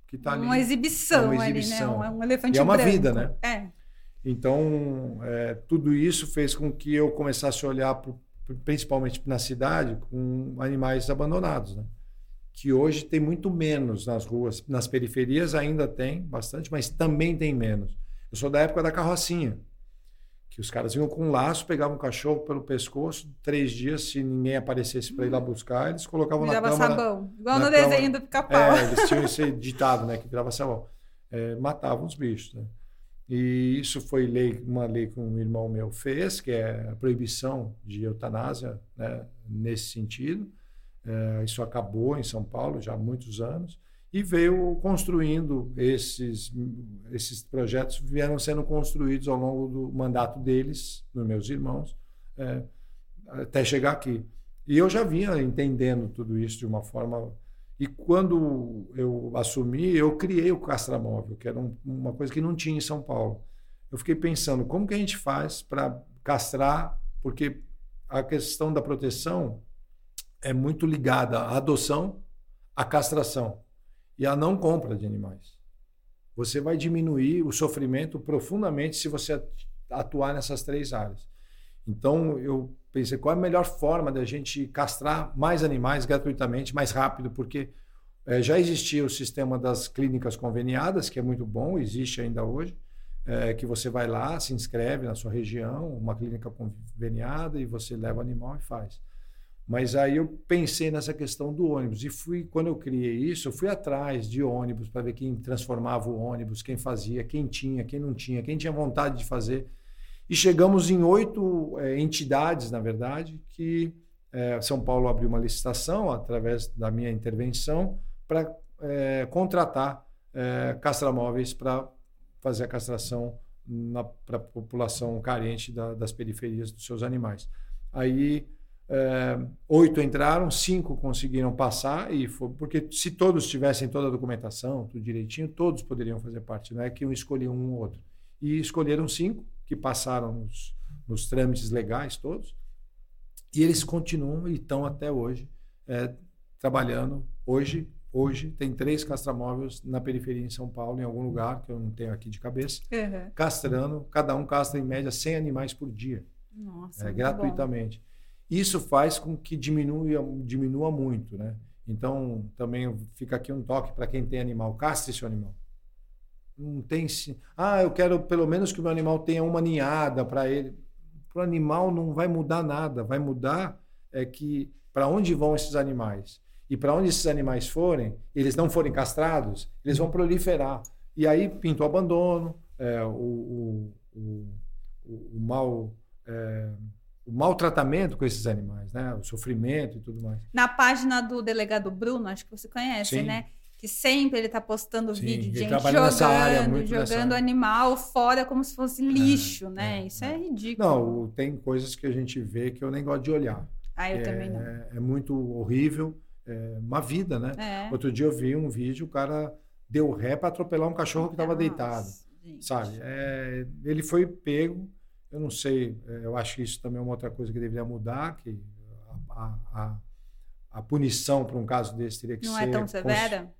B: que está ali.
A: Uma exibição, é uma exibição. ali, né? Um, um elefante
B: e é uma vida, né?
A: É.
B: Então, é, tudo isso fez com que eu começasse a olhar para principalmente na cidade, com animais abandonados, né? que hoje tem muito menos nas ruas. Nas periferias ainda tem bastante, mas também tem menos. Eu sou da época da carrocinha, que os caras vinham com um laço, pegavam o cachorro pelo pescoço, três dias, se ninguém aparecesse para ir lá buscar, eles colocavam
A: virava
B: na cama.
A: sabão, igual no desenho do pica-pau.
B: É, eles <laughs> tinham esse ditado, né, que virava sabão. É, matavam os bichos, né? E isso foi lei, uma lei que um irmão meu fez, que é a proibição de eutanásia né, nesse sentido. É, isso acabou em São Paulo já há muitos anos e veio construindo esses esses projetos vieram sendo construídos ao longo do mandato deles, dos meus irmãos, é, até chegar aqui. E eu já vinha entendendo tudo isso de uma forma e quando eu assumi, eu criei o castramóvel, que era um, uma coisa que não tinha em São Paulo. Eu fiquei pensando, como que a gente faz para castrar? Porque a questão da proteção é muito ligada à adoção, à castração e à não compra de animais. Você vai diminuir o sofrimento profundamente se você atuar nessas três áreas. Então, eu pensei qual é a melhor forma da gente castrar mais animais gratuitamente, mais rápido, porque é, já existia o sistema das clínicas conveniadas, que é muito bom, existe ainda hoje, é, que você vai lá, se inscreve na sua região, uma clínica conveniada, e você leva o animal e faz. Mas aí eu pensei nessa questão do ônibus e fui quando eu criei isso, eu fui atrás de ônibus para ver quem transformava o ônibus, quem fazia, quem tinha, quem não tinha, quem tinha vontade de fazer. E chegamos em oito é, entidades, na verdade, que é, São Paulo abriu uma licitação através da minha intervenção para é, contratar é, castramóveis para fazer a castração para a população carente da, das periferias dos seus animais. Aí é, oito entraram, cinco conseguiram passar e foi porque se todos tivessem toda a documentação, tudo direitinho, todos poderiam fazer parte. Não é que um escolhia um ou outro. E escolheram cinco que passaram nos, nos trâmites legais todos e eles continuam e estão até hoje é, trabalhando. Hoje Hoje tem três castramóveis na periferia em São Paulo, em algum lugar que eu não tenho aqui de cabeça, uhum. castrando. Cada um castra em média 100 animais por dia,
A: Nossa,
B: é, gratuitamente. Bom. Isso faz com que diminua, diminua muito, né? Então também fica aqui um toque para quem tem animal, castre seu animal. Não tem ah, eu quero pelo menos que o meu animal tenha uma ninhada para ele. Para o animal não vai mudar nada, vai mudar é que para onde vão esses animais E para onde esses animais forem, eles não forem castrados, eles vão proliferar. E aí pinta o abandono, é, o, o, o, o, mal. É, o maltratamento com esses animais, né? O sofrimento e tudo mais.
A: Na página do delegado Bruno, acho que você conhece,
B: Sim.
A: né? Que sempre ele está postando
B: Sim,
A: vídeo de gente
B: trabalha nessa área,
A: jogando,
B: muito
A: jogando
B: área.
A: animal fora como se fosse lixo, né?
B: é,
A: Isso
B: é.
A: é ridículo.
B: Não, tem coisas que a gente vê que eu nem gosto de olhar.
A: ah, eu
B: é,
A: também não.
B: É muito horrível. É uma vida, né?
A: É.
B: Outro dia eu vi um vídeo, o cara deu ré para atropelar um cachorro que estava deitado.
A: gente.
B: Sabe? É, ele foi pego. Eu não sei, é, eu acho que isso também é uma outra coisa que deveria mudar, que a, a, a punição para um caso desse teria que
A: Não
B: ser.
A: é tão
B: cons-
A: severa?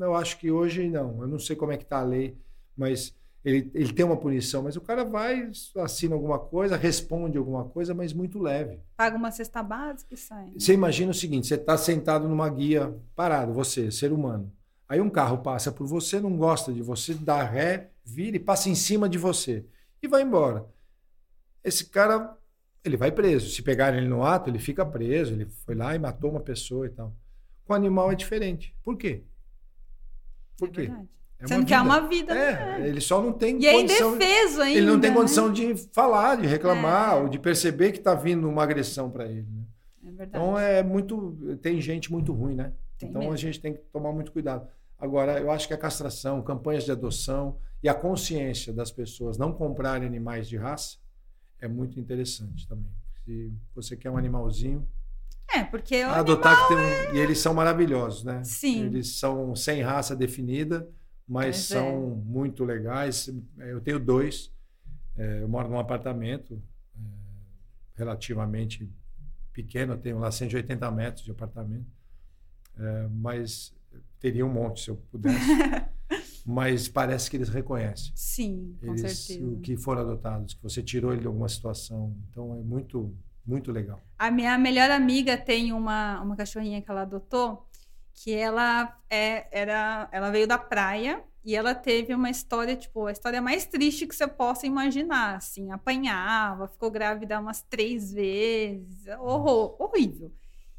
B: Eu acho que hoje não. Eu não sei como é que está a lei, mas ele, ele tem uma punição. Mas o cara vai, assina alguma coisa, responde alguma coisa, mas muito leve.
A: Paga uma cesta básica e sai. né?
B: Você imagina o seguinte: você está sentado numa guia, parado, você, ser humano. Aí um carro passa por você, não gosta de você, dá ré, vira e passa em cima de você e vai embora. Esse cara, ele vai preso. Se pegarem ele no ato, ele fica preso. Ele foi lá e matou uma pessoa e tal. Com o animal é diferente. Por quê? Por
A: É
B: quê?
A: verdade.
B: É
A: Sendo que é uma vida,
B: É,
A: né?
B: ele só não tem
A: E é
B: condição.
A: indefeso ainda.
B: Ele não tem
A: né?
B: condição de falar, de reclamar,
A: É.
B: ou de perceber que está vindo uma agressão para ele. né?
A: É verdade.
B: Então é muito. Tem gente muito ruim, né?
A: Tem
B: então
A: mesmo.
B: a gente tem que tomar muito cuidado. Agora, eu acho que a castração, campanhas de adoção e a consciência das pessoas não comprarem animais de raça é muito interessante também. Se você quer um animalzinho,
A: É, porque o
B: adotar que tem um, e eles são maravilhosos, né?
A: Sim.
B: Eles são sem raça definida, mas
A: Pois
B: são
A: é.
B: muito legais. Eu tenho dois. É, eu moro num apartamento é, relativamente pequeno, eu tenho lá 180 metros de apartamento, É, mas teria um monte se eu pudesse. <laughs> mas parece que eles reconhecem.
A: Sim, com
B: Eles,
A: certeza.
B: o que foram adotados, que você tirou ele de alguma situação. Então é muito, muito legal.
A: A minha melhor amiga tem uma, uma cachorrinha que ela adotou, que ela é, era, ela veio da praia e ela teve uma história, tipo, a história mais triste que você possa imaginar, assim, apanhava, ficou grávida umas três vezes, horror, horrível.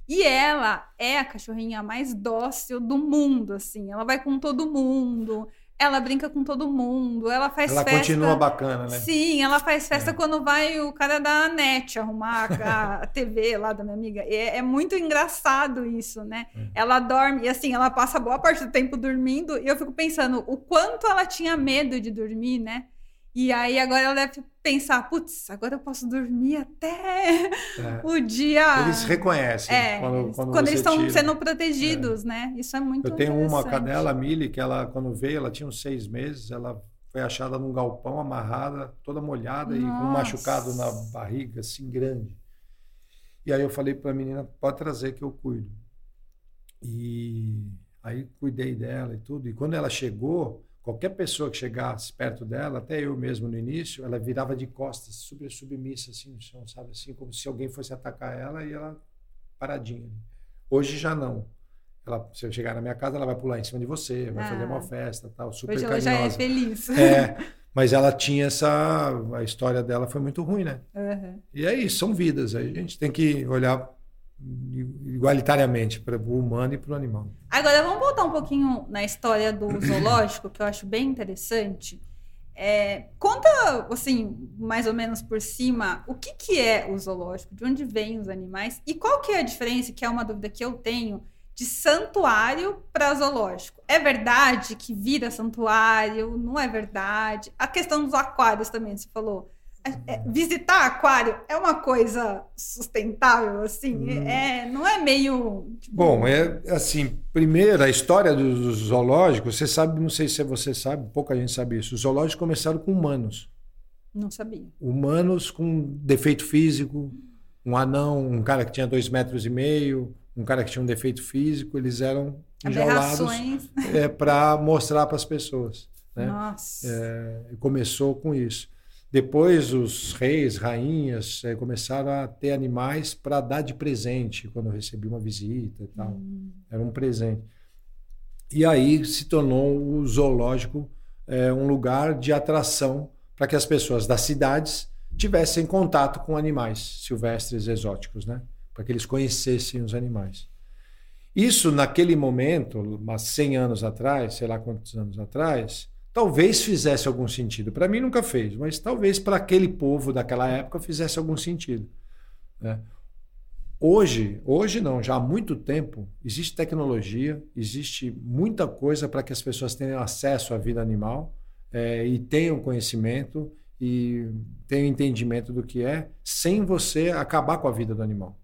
A: E ela é a cachorrinha mais dócil do mundo, assim, ela vai com todo mundo, ela brinca com todo mundo, ela faz
B: Ela
A: festa.
B: continua bacana, né?
A: Sim, ela faz festa
B: É.
A: quando vai o cara da net arrumar a, a <laughs> TV lá da minha amiga. E É, é muito engraçado isso, né?
B: É.
A: Ela dorme, e assim, ela passa boa parte do tempo dormindo, e eu fico pensando o quanto ela tinha medo de dormir, né? E aí agora ela deve pensar, putz, agora eu posso dormir até
B: É. <laughs>
A: o dia.
B: Eles reconhecem
A: É,
B: quando, quando,
A: quando eles estão
B: tira.
A: sendo protegidos, né? Isso é muito
B: Eu tenho uma cadela, a Millie, que ela, quando veio, ela tinha uns seis meses, ela foi achada num galpão, amarrada, toda molhada e com um
A: Nossa.
B: machucado na barriga, assim, grande. E aí eu falei para a menina, pode trazer que eu cuido. E aí cuidei dela e tudo. E quando ela chegou, qualquer pessoa que chegasse perto dela, até eu mesmo no início, ela virava de costas, super submissa, assim, no chão, sabe? Assim, como se alguém fosse atacar ela e ela paradinha. Hoje já não. Ela, se eu chegar na minha casa, ela vai pular em cima de você, vai
A: Ah.
B: fazer uma festa, tal, super
A: Hoje ela já é feliz.
B: É, <laughs> mas ela tinha essa, a história dela foi muito ruim, né?
A: Uhum.
B: E é isso, são vidas. A gente tem que olhar igualitariamente para o humano e para o animal.
A: Agora, vamos voltar um pouquinho na história do <coughs> zoológico, que eu acho bem interessante. É, conta, assim, mais ou menos por cima, o que, que é o zoológico, de onde vêm os animais e qual que é a diferença, que é uma dúvida que eu tenho, de santuário para zoológico. É verdade que vira santuário? Não é verdade? A questão dos aquários também, você falou. É- é- visitar aquário é uma coisa sustentável, assim?
B: Hum.
A: É, não é meio... tipo,
B: Bom, é assim, primeiro, a história do, do zoológico, você sabe, não sei se você sabe, pouca gente sabe isso. Os zoológicos começaram com humanos.
A: Não sabia.
B: Humanos com defeito físico, um anão, um cara que tinha dois metros e meio, um cara que tinha um defeito físico, eles eram enjaulados é, para mostrar para as pessoas. Né?
A: Nossa.
B: É, começou com isso. Depois os reis, rainhas eh, começaram a ter animais para dar de presente quando eu recebi uma visita e tal.
A: Hum.
B: Era um presente. E aí se tornou o zoológico eh, um lugar de atração para que as pessoas das cidades tivessem contato com animais silvestres exóticos, né? Para que eles conhecessem os animais. Isso, naquele momento, umas 100 anos atrás, sei lá quantos anos atrás, talvez fizesse algum sentido. Para mim nunca fez, mas talvez para aquele povo daquela época fizesse algum sentido. Né? Hoje, hoje não, já há muito tempo, existe tecnologia, existe muita coisa para que as pessoas tenham acesso à vida animal é, e tenham conhecimento e tenham entendimento do que é, sem você acabar com a vida do animal.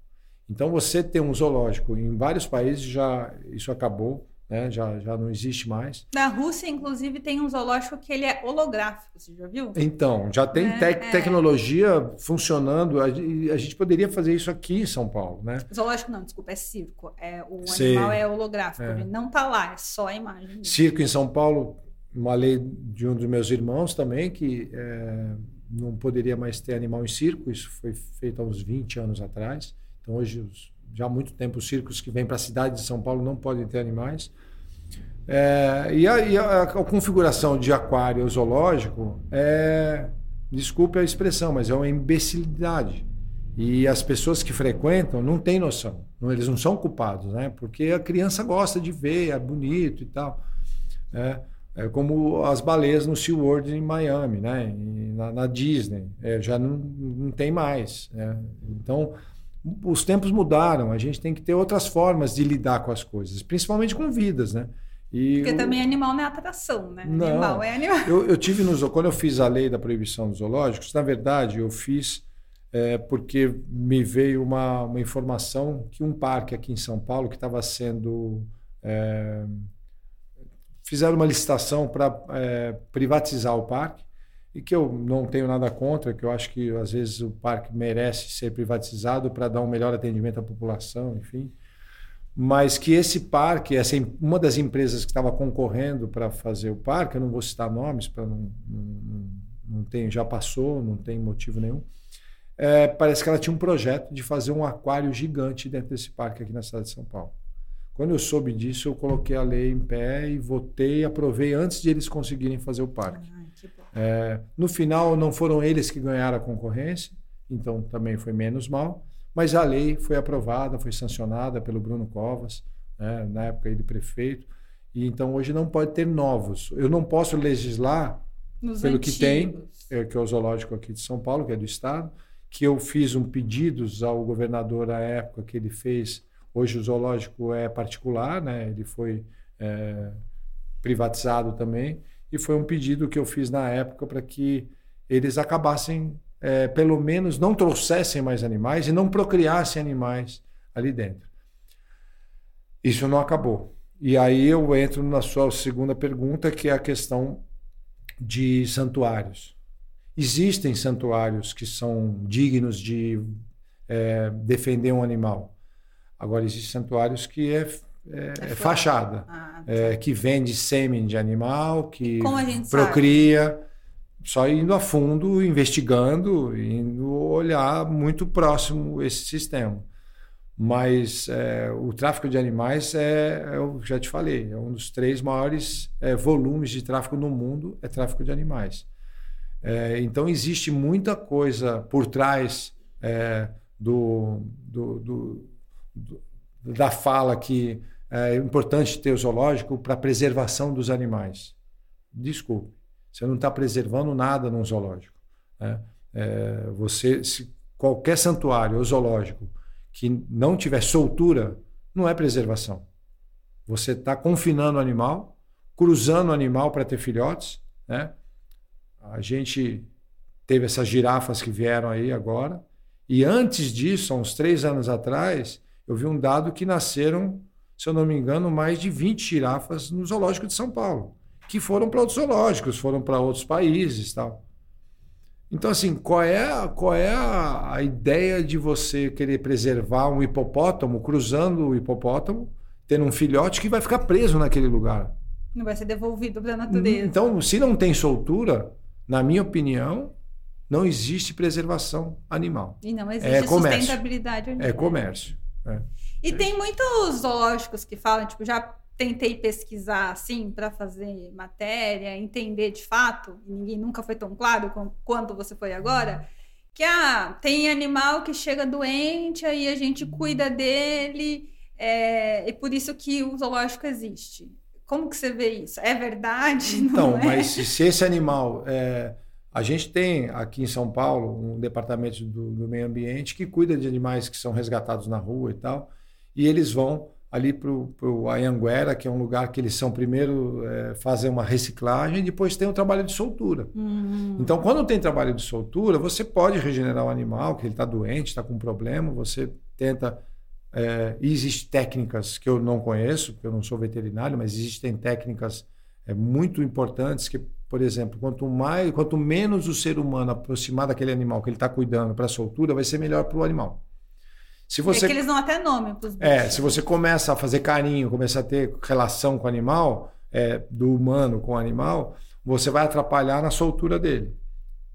B: Então, você ter um zoológico em vários países já isso acabou né? já, já não existe mais.
A: Na Rússia, inclusive, tem um zoológico que ele é holográfico, você já viu?
B: Então, já tem é, te é. tecnologia funcionando. A, a, gente poderia fazer isso aqui em São Paulo, né?
A: Zoológico não, desculpa, é circo. É, o Sei. animal é holográfico, é. ele não está lá, é só a imagem.
B: Circo em São Paulo, uma lei de um dos meus irmãos também, que é, não poderia mais ter animal em circo, isso foi feito há uns 20 anos atrás. Então, hoje, os, já há muito tempo os circos que vêm para a cidade de São Paulo não podem ter animais. É, e, a, e a, a, configuração de aquário zoológico é, desculpe a expressão, mas é uma imbecilidade. E as pessoas que frequentam não têm noção, não, eles não são culpados, né? Porque a criança gosta de ver, é bonito e tal. É, é como as baleias no SeaWorld em Miami, né? Na, na Disney, é, já não, não tem mais. Né? Então, os tempos mudaram, a gente tem que ter outras formas de lidar com as coisas, principalmente com vidas, né?
A: E Porque também animal não é atração, né? Não, animal é animal.
B: Eu, eu tive no quando eu fiz a lei da proibição dos zoológicos, na verdade eu fiz é, porque me veio uma, uma informação que um parque aqui em São Paulo que estava sendo é, fizeram uma licitação para é, privatizar o parque e que eu não tenho nada contra, que eu acho que às vezes o parque merece ser privatizado para dar um melhor atendimento à população, enfim. Mas que esse parque, essa uma das empresas que estava concorrendo para fazer o parque, eu não vou citar nomes para não, não, não tem, já passou, não tem motivo nenhum. É, parece que ela tinha um projeto de fazer um aquário gigante dentro desse parque aqui na cidade de São Paulo. Quando eu soube disso, eu coloquei a lei em pé e votei, aprovei antes de eles conseguirem fazer o parque. É, no final, não foram eles que ganharam a concorrência, então também foi menos mal, mas a lei foi aprovada, foi sancionada pelo Bruno Covas, né, na época ele prefeito, e então hoje não pode ter novos. Eu não posso legislar Nos pelo antigos. que tem, é, que é o zoológico aqui de São Paulo, que é do Estado, que eu fiz um pedido ao governador à época que ele fez. Hoje o zoológico é particular, né? ele foi é, privatizado também e foi um pedido que eu fiz na época para que eles acabassem, é, pelo menos, não trouxessem mais animais e não procriassem animais ali dentro. Isso não acabou. E aí eu entro na sua segunda pergunta, que é a questão de santuários. Existem santuários que são dignos de é, defender um animal. Agora, existem santuários que é é, é, é fachada, ah, tá. é, que vende sêmen de animal, que procria, sabe? só indo a fundo, investigando, indo olhar muito próximo esse sistema. Mas é, o tráfico de animais é, eu já te falei, é um dos três maiores é, volumes de tráfico no mundo, é tráfico de animais. É, então existe muita coisa por trás do, do, do, do da fala que é importante ter o zoológico para preservação dos animais. Desculpe, você não está preservando nada num zoológico. Né? É, você, se qualquer santuário ou zoológico que não tiver soltura, não é preservação. Você está confinando o animal, cruzando o animal para ter filhotes. Né? A gente teve essas girafas que vieram aí agora. E antes disso, há uns três anos atrás, eu vi um dado que nasceram se eu não me engano, mais de 20 girafas no zoológico de São Paulo, que foram para outros zoológicos, foram para outros países, tal. Então, assim, qual é, qual é a, a, ideia de você querer preservar um hipopótamo, cruzando o hipopótamo, tendo um filhote que vai ficar preso naquele lugar?
A: Não vai ser devolvido para a natureza.
B: Então, se não tem soltura, na minha opinião, não existe preservação animal.
A: E não existe é sustentabilidade
B: animal. É comércio. É.
A: E tem muitos zoológicos que falam, tipo, já tentei pesquisar assim para fazer matéria, entender de fato, e ninguém nunca foi tão claro quanto você foi agora, que ah, tem animal que chega doente, aí a gente cuida dele, é, e por isso que o zoológico existe. Como que você vê isso? É verdade? <laughs>
B: Então,
A: é?
B: mas se esse animal. É, a gente tem aqui em São Paulo um departamento do, do, meio ambiente que cuida de animais que são resgatados na rua e tal, e eles vão ali para o Ayanguera, que é um lugar que eles são primeiro é, fazem uma reciclagem e depois tem o trabalho de soltura.
A: Uhum.
B: Então, quando tem trabalho de soltura, você pode regenerar o animal, que ele está doente, está com problema, você tenta. É, existem técnicas que eu não conheço, porque eu não sou veterinário, mas existem técnicas é, muito importantes que, por exemplo, quanto mais, quanto menos o ser humano aproximar daquele animal que ele está cuidando para a soltura, vai ser melhor para o animal.
A: Se você, é que eles dão até nome
B: para os bichos. É, se você começa a fazer carinho, começa a ter relação com o animal, é, do humano com o animal, você vai atrapalhar na soltura dele.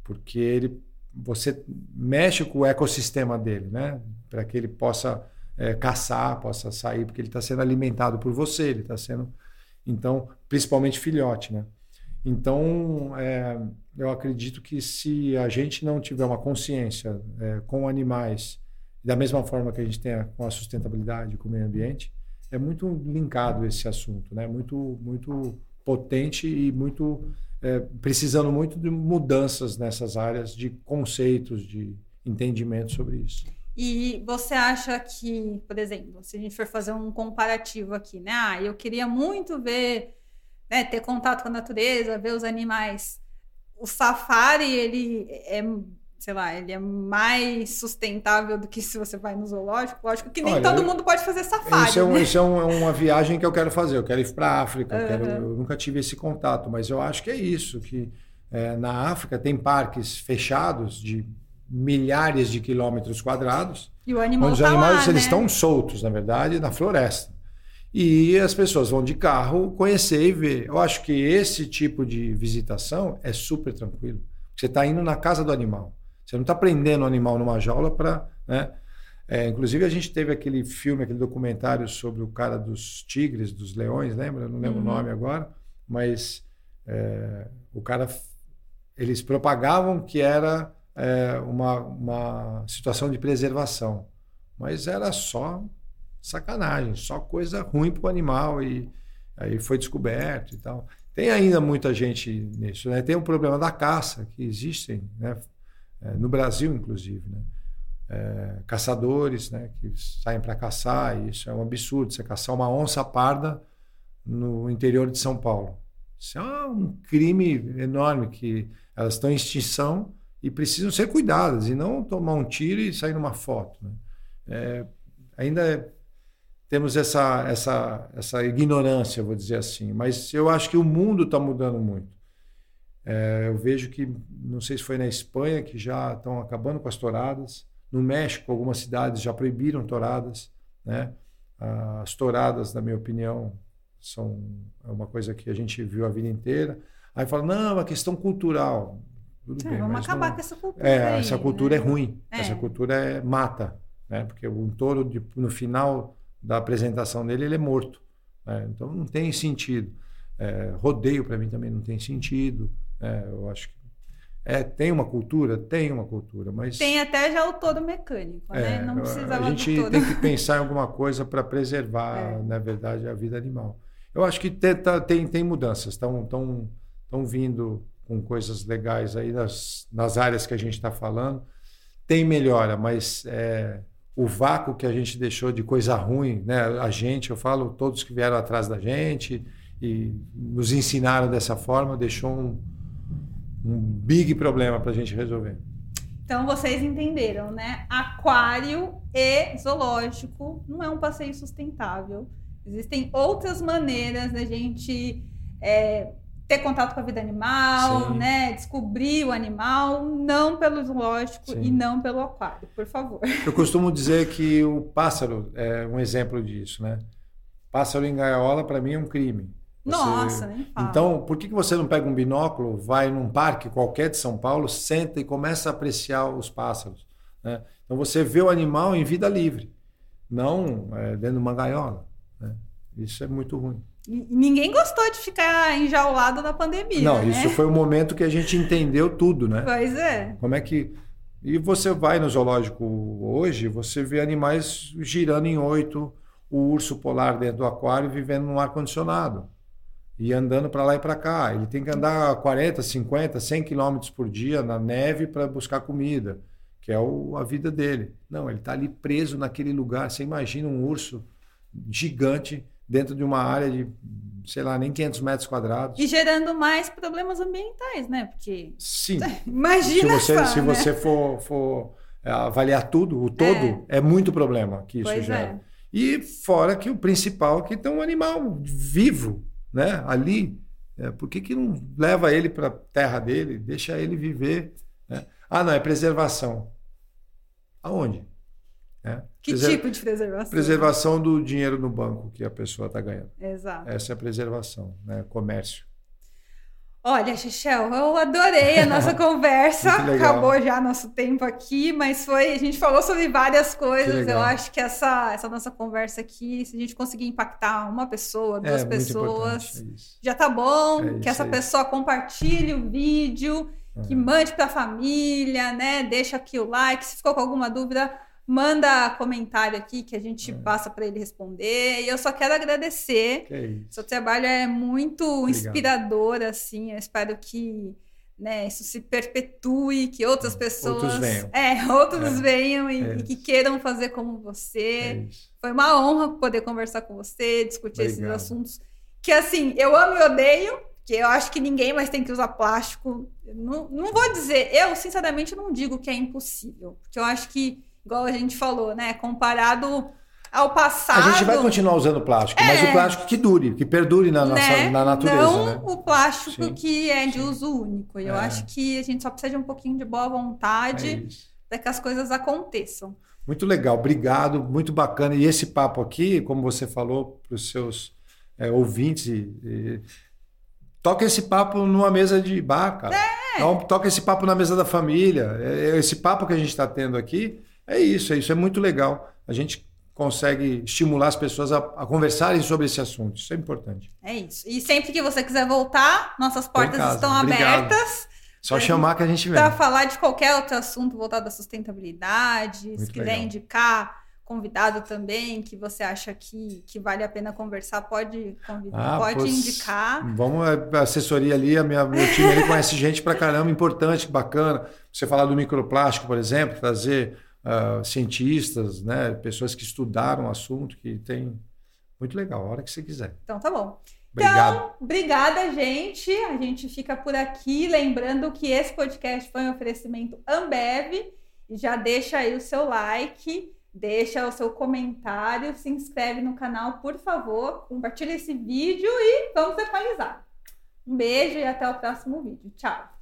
B: Porque ele, você mexe com o ecossistema dele, né? Para que ele possa é, caçar, possa sair, porque ele está sendo alimentado por você, ele está sendo. Então, principalmente filhote, né? Então, é, eu acredito que se a gente não tiver uma consciência é, com animais da mesma forma que a gente tem a, com a sustentabilidade, com o meio ambiente, é muito linkado esse assunto, né? Muito, muito potente e muito é, precisando muito de mudanças nessas áreas de conceitos, de entendimento sobre isso.
A: E você acha que, por exemplo, se a gente for fazer um comparativo aqui, né? Ah, eu queria muito ver, né, ter contato com a natureza, ver os animais. O safari, ele é sei lá, ele é mais sustentável do que se você vai no zoológico. Lógico que nem Olha, todo mundo pode fazer safari.
B: Isso é, um, né? isso é, um, é uma viagem que eu quero fazer. Eu quero ir para a África. Uhum. Eu, quero, eu, nunca tive esse contato, mas eu acho que é isso. Que é, na África tem parques fechados de milhares de quilômetros quadrados.
A: E o animal
B: onde
A: tá
B: os animais
A: lá,
B: eles
A: né?
B: estão soltos, na verdade, na floresta. E as pessoas vão de carro conhecer e ver. Eu acho que esse tipo de visitação é super tranquilo. Você está indo na casa do animal. Você não está prendendo o animal numa jaula para. Né? É, inclusive, a gente teve aquele filme, aquele documentário sobre o cara dos tigres, dos leões, lembra? Não lembro uhum. o nome agora, mas é, o cara. Eles propagavam que era é, uma, uma situação de preservação, mas era só sacanagem, só coisa ruim para o animal e aí foi descoberto e tal. Tem ainda muita gente nisso, né? Tem o problema da caça que existem, né? É, no Brasil, inclusive. Né? É, caçadores né, que saem para caçar, e isso é um absurdo. Você caçar uma onça parda no interior de São Paulo. Isso é um crime enorme que elas estão em extinção e precisam ser cuidadas e não tomar um tiro e sair numa foto. Né? É, ainda temos essa, essa, essa ignorância, vou dizer assim, mas eu acho que o mundo está mudando muito. É, eu vejo que, não sei se foi na Espanha, que já estão acabando com as touradas. No México, algumas cidades já proibiram touradas. Né? As touradas, na minha opinião, são é uma coisa que a gente viu a vida inteira. Aí fala, não, é uma questão cultural.
A: Tudo é, bem, vamos acabar não... com essa cultura.
B: É,
A: aí,
B: essa cultura
A: né?
B: é ruim. É. Essa cultura é mata. Né? Porque um touro, de, no final da apresentação dele, ele é morto. Né? Então não tem sentido. É, rodeio para mim também não tem sentido. É, eu acho que é, tem uma cultura, tem uma cultura, mas
A: tem até já o todo mecânico, né?
B: é,
A: né? Não precisava
B: A gente
A: do todo.
B: tem que pensar em alguma coisa para preservar, <laughs> é. na verdade, a vida animal. Eu acho que tem, tá, tem, tem mudanças, estão tão, tão vindo com coisas legais aí nas, nas áreas que a gente está falando. Tem melhora, mas é, o vácuo que a gente deixou de coisa ruim, né? A gente, eu falo, todos que vieram atrás da gente e nos ensinaram dessa forma, deixou um, um big problema para a gente resolver.
A: Então vocês entenderam, né? Aquário e zoológico não é um passeio sustentável. Existem outras maneiras da gente é, ter contato com a vida animal, Sim. né? Descobrir o animal, não pelo zoológico Sim. e não pelo aquário, por favor.
B: Eu costumo dizer que o pássaro é um exemplo disso, né? Pássaro em gaiola para mim é um crime.
A: Nossa, nem fala.
B: Então, por que, você não pega um binóculo, vai num parque qualquer de São Paulo, senta e começa a apreciar os pássaros? Né? Então, você vê o animal em vida livre, não é, dentro de uma gaiola. Né? Isso é muito ruim.
A: ninguém gostou de ficar enjaulado na pandemia.
B: Não,
A: né?
B: isso foi o momento que a gente entendeu tudo, né?
A: Pois é.
B: Como é que. E você vai no zoológico hoje, você vê animais girando em oito, o urso polar dentro do aquário vivendo num ar-condicionado e andando para lá e para cá. Ele tem que andar 40, 50, 100 quilômetros por dia na neve para buscar comida, que é o, a vida dele. Não, ele está ali preso naquele lugar. Você imagina um urso gigante dentro de uma área de, sei lá, nem 500 metros quadrados.
A: E gerando mais problemas ambientais, né? Porque.
B: Sim. <laughs>
A: Imagina
B: se você,
A: só,
B: se
A: né?
B: você for, for é, avaliar tudo, o todo, é, muito problema que isso
A: Pois
B: gera.
A: é.
B: E fora que o principal é que tem um animal vivo, né? Ali. É, por que, que não leva ele para a terra dele, deixa ele viver? né? Ah, não, é preservação. Aonde? É.
A: Que
B: Preser-
A: tipo de preservação?
B: Preservação do dinheiro no banco que a pessoa está ganhando.
A: Exato.
B: Essa é a preservação, né? Comércio.
A: Olha, Xixel, eu adorei a nossa <laughs> conversa. Acabou já nosso tempo aqui, mas foi. A gente falou sobre várias coisas. Eu acho que essa, essa nossa conversa aqui, se a gente conseguir impactar uma pessoa, duas
B: é
A: pessoas.
B: É
A: já tá bom.
B: É isso
A: que essa
B: aí.
A: pessoa compartilhe o vídeo, que
B: Uhum.
A: mande para a família, né? Deixa aqui o like. Se ficou com alguma dúvida, manda comentário aqui que a gente
B: É.
A: passa para ele responder. E eu só quero agradecer.
B: Que é.
A: Seu trabalho é muito
B: Obrigado.
A: inspirador, assim. Eu espero que né, isso se perpetue, que outras pessoas.
B: Outros venham.
A: É, outros
B: É.
A: venham e,
B: É
A: e que queiram fazer como
B: É
A: você.
B: isso.
A: Foi uma honra poder conversar com você, discutir esses
B: Obrigado.
A: assuntos que, assim, eu amo e odeio, que eu acho que ninguém mais tem que usar plástico. Não, não vou dizer, eu sinceramente não digo que é impossível, porque eu acho que, igual a gente falou, né, comparado ao passado.
B: A gente vai continuar usando plástico, mas
A: É.
B: o plástico que dure, que perdure na, nossa,
A: né?
B: na natureza,
A: Não
B: né?
A: o plástico
B: Sim,
A: que é de
B: sim.
A: uso único. Eu
B: É.
A: acho que a gente só precisa de um pouquinho de boa
B: É
A: vontade
B: isso.
A: para que as coisas aconteçam.
B: Muito legal, obrigado, muito bacana. E esse papo aqui, como você falou para os seus é, ouvintes, e- e- toca esse papo numa mesa de bar, cara.
A: É.
B: Então, toca esse papo na mesa da família. É, é esse papo que a gente está tendo aqui é isso, é isso, é muito legal. A gente consegue estimular as pessoas a, a conversarem sobre esse assunto. Isso é importante.
A: É isso. E sempre que você quiser voltar, nossas portas
B: casa.
A: estão
B: Obrigado.
A: abertas
B: Só
A: É,
B: chamar que a gente vem.
A: para falar de qualquer outro assunto voltado à sustentabilidade. Se
B: Muito
A: quiser
B: legal.
A: indicar convidado também que você acha que, que vale a pena conversar, pode convidar,
B: Ah,
A: pode
B: pois-
A: indicar.
B: Vamos, a assessoria ali, a minha, meu time ali conhece gente pra caramba, importante, bacana. Você falar do microplástico, por exemplo, trazer ah, cientistas, né, pessoas que estudaram o assunto, que tem. Muito legal, a hora que você quiser.
A: Então tá bom.
B: Obrigado.
A: Então, obrigada, gente. A gente fica por aqui. Lembrando que esse podcast foi um oferecimento Ambev. Já deixa aí o seu like, deixa o seu comentário, se inscreve no canal, por favor. Compartilha esse vídeo e vamos equalizar. Um beijo e até o próximo vídeo. Tchau.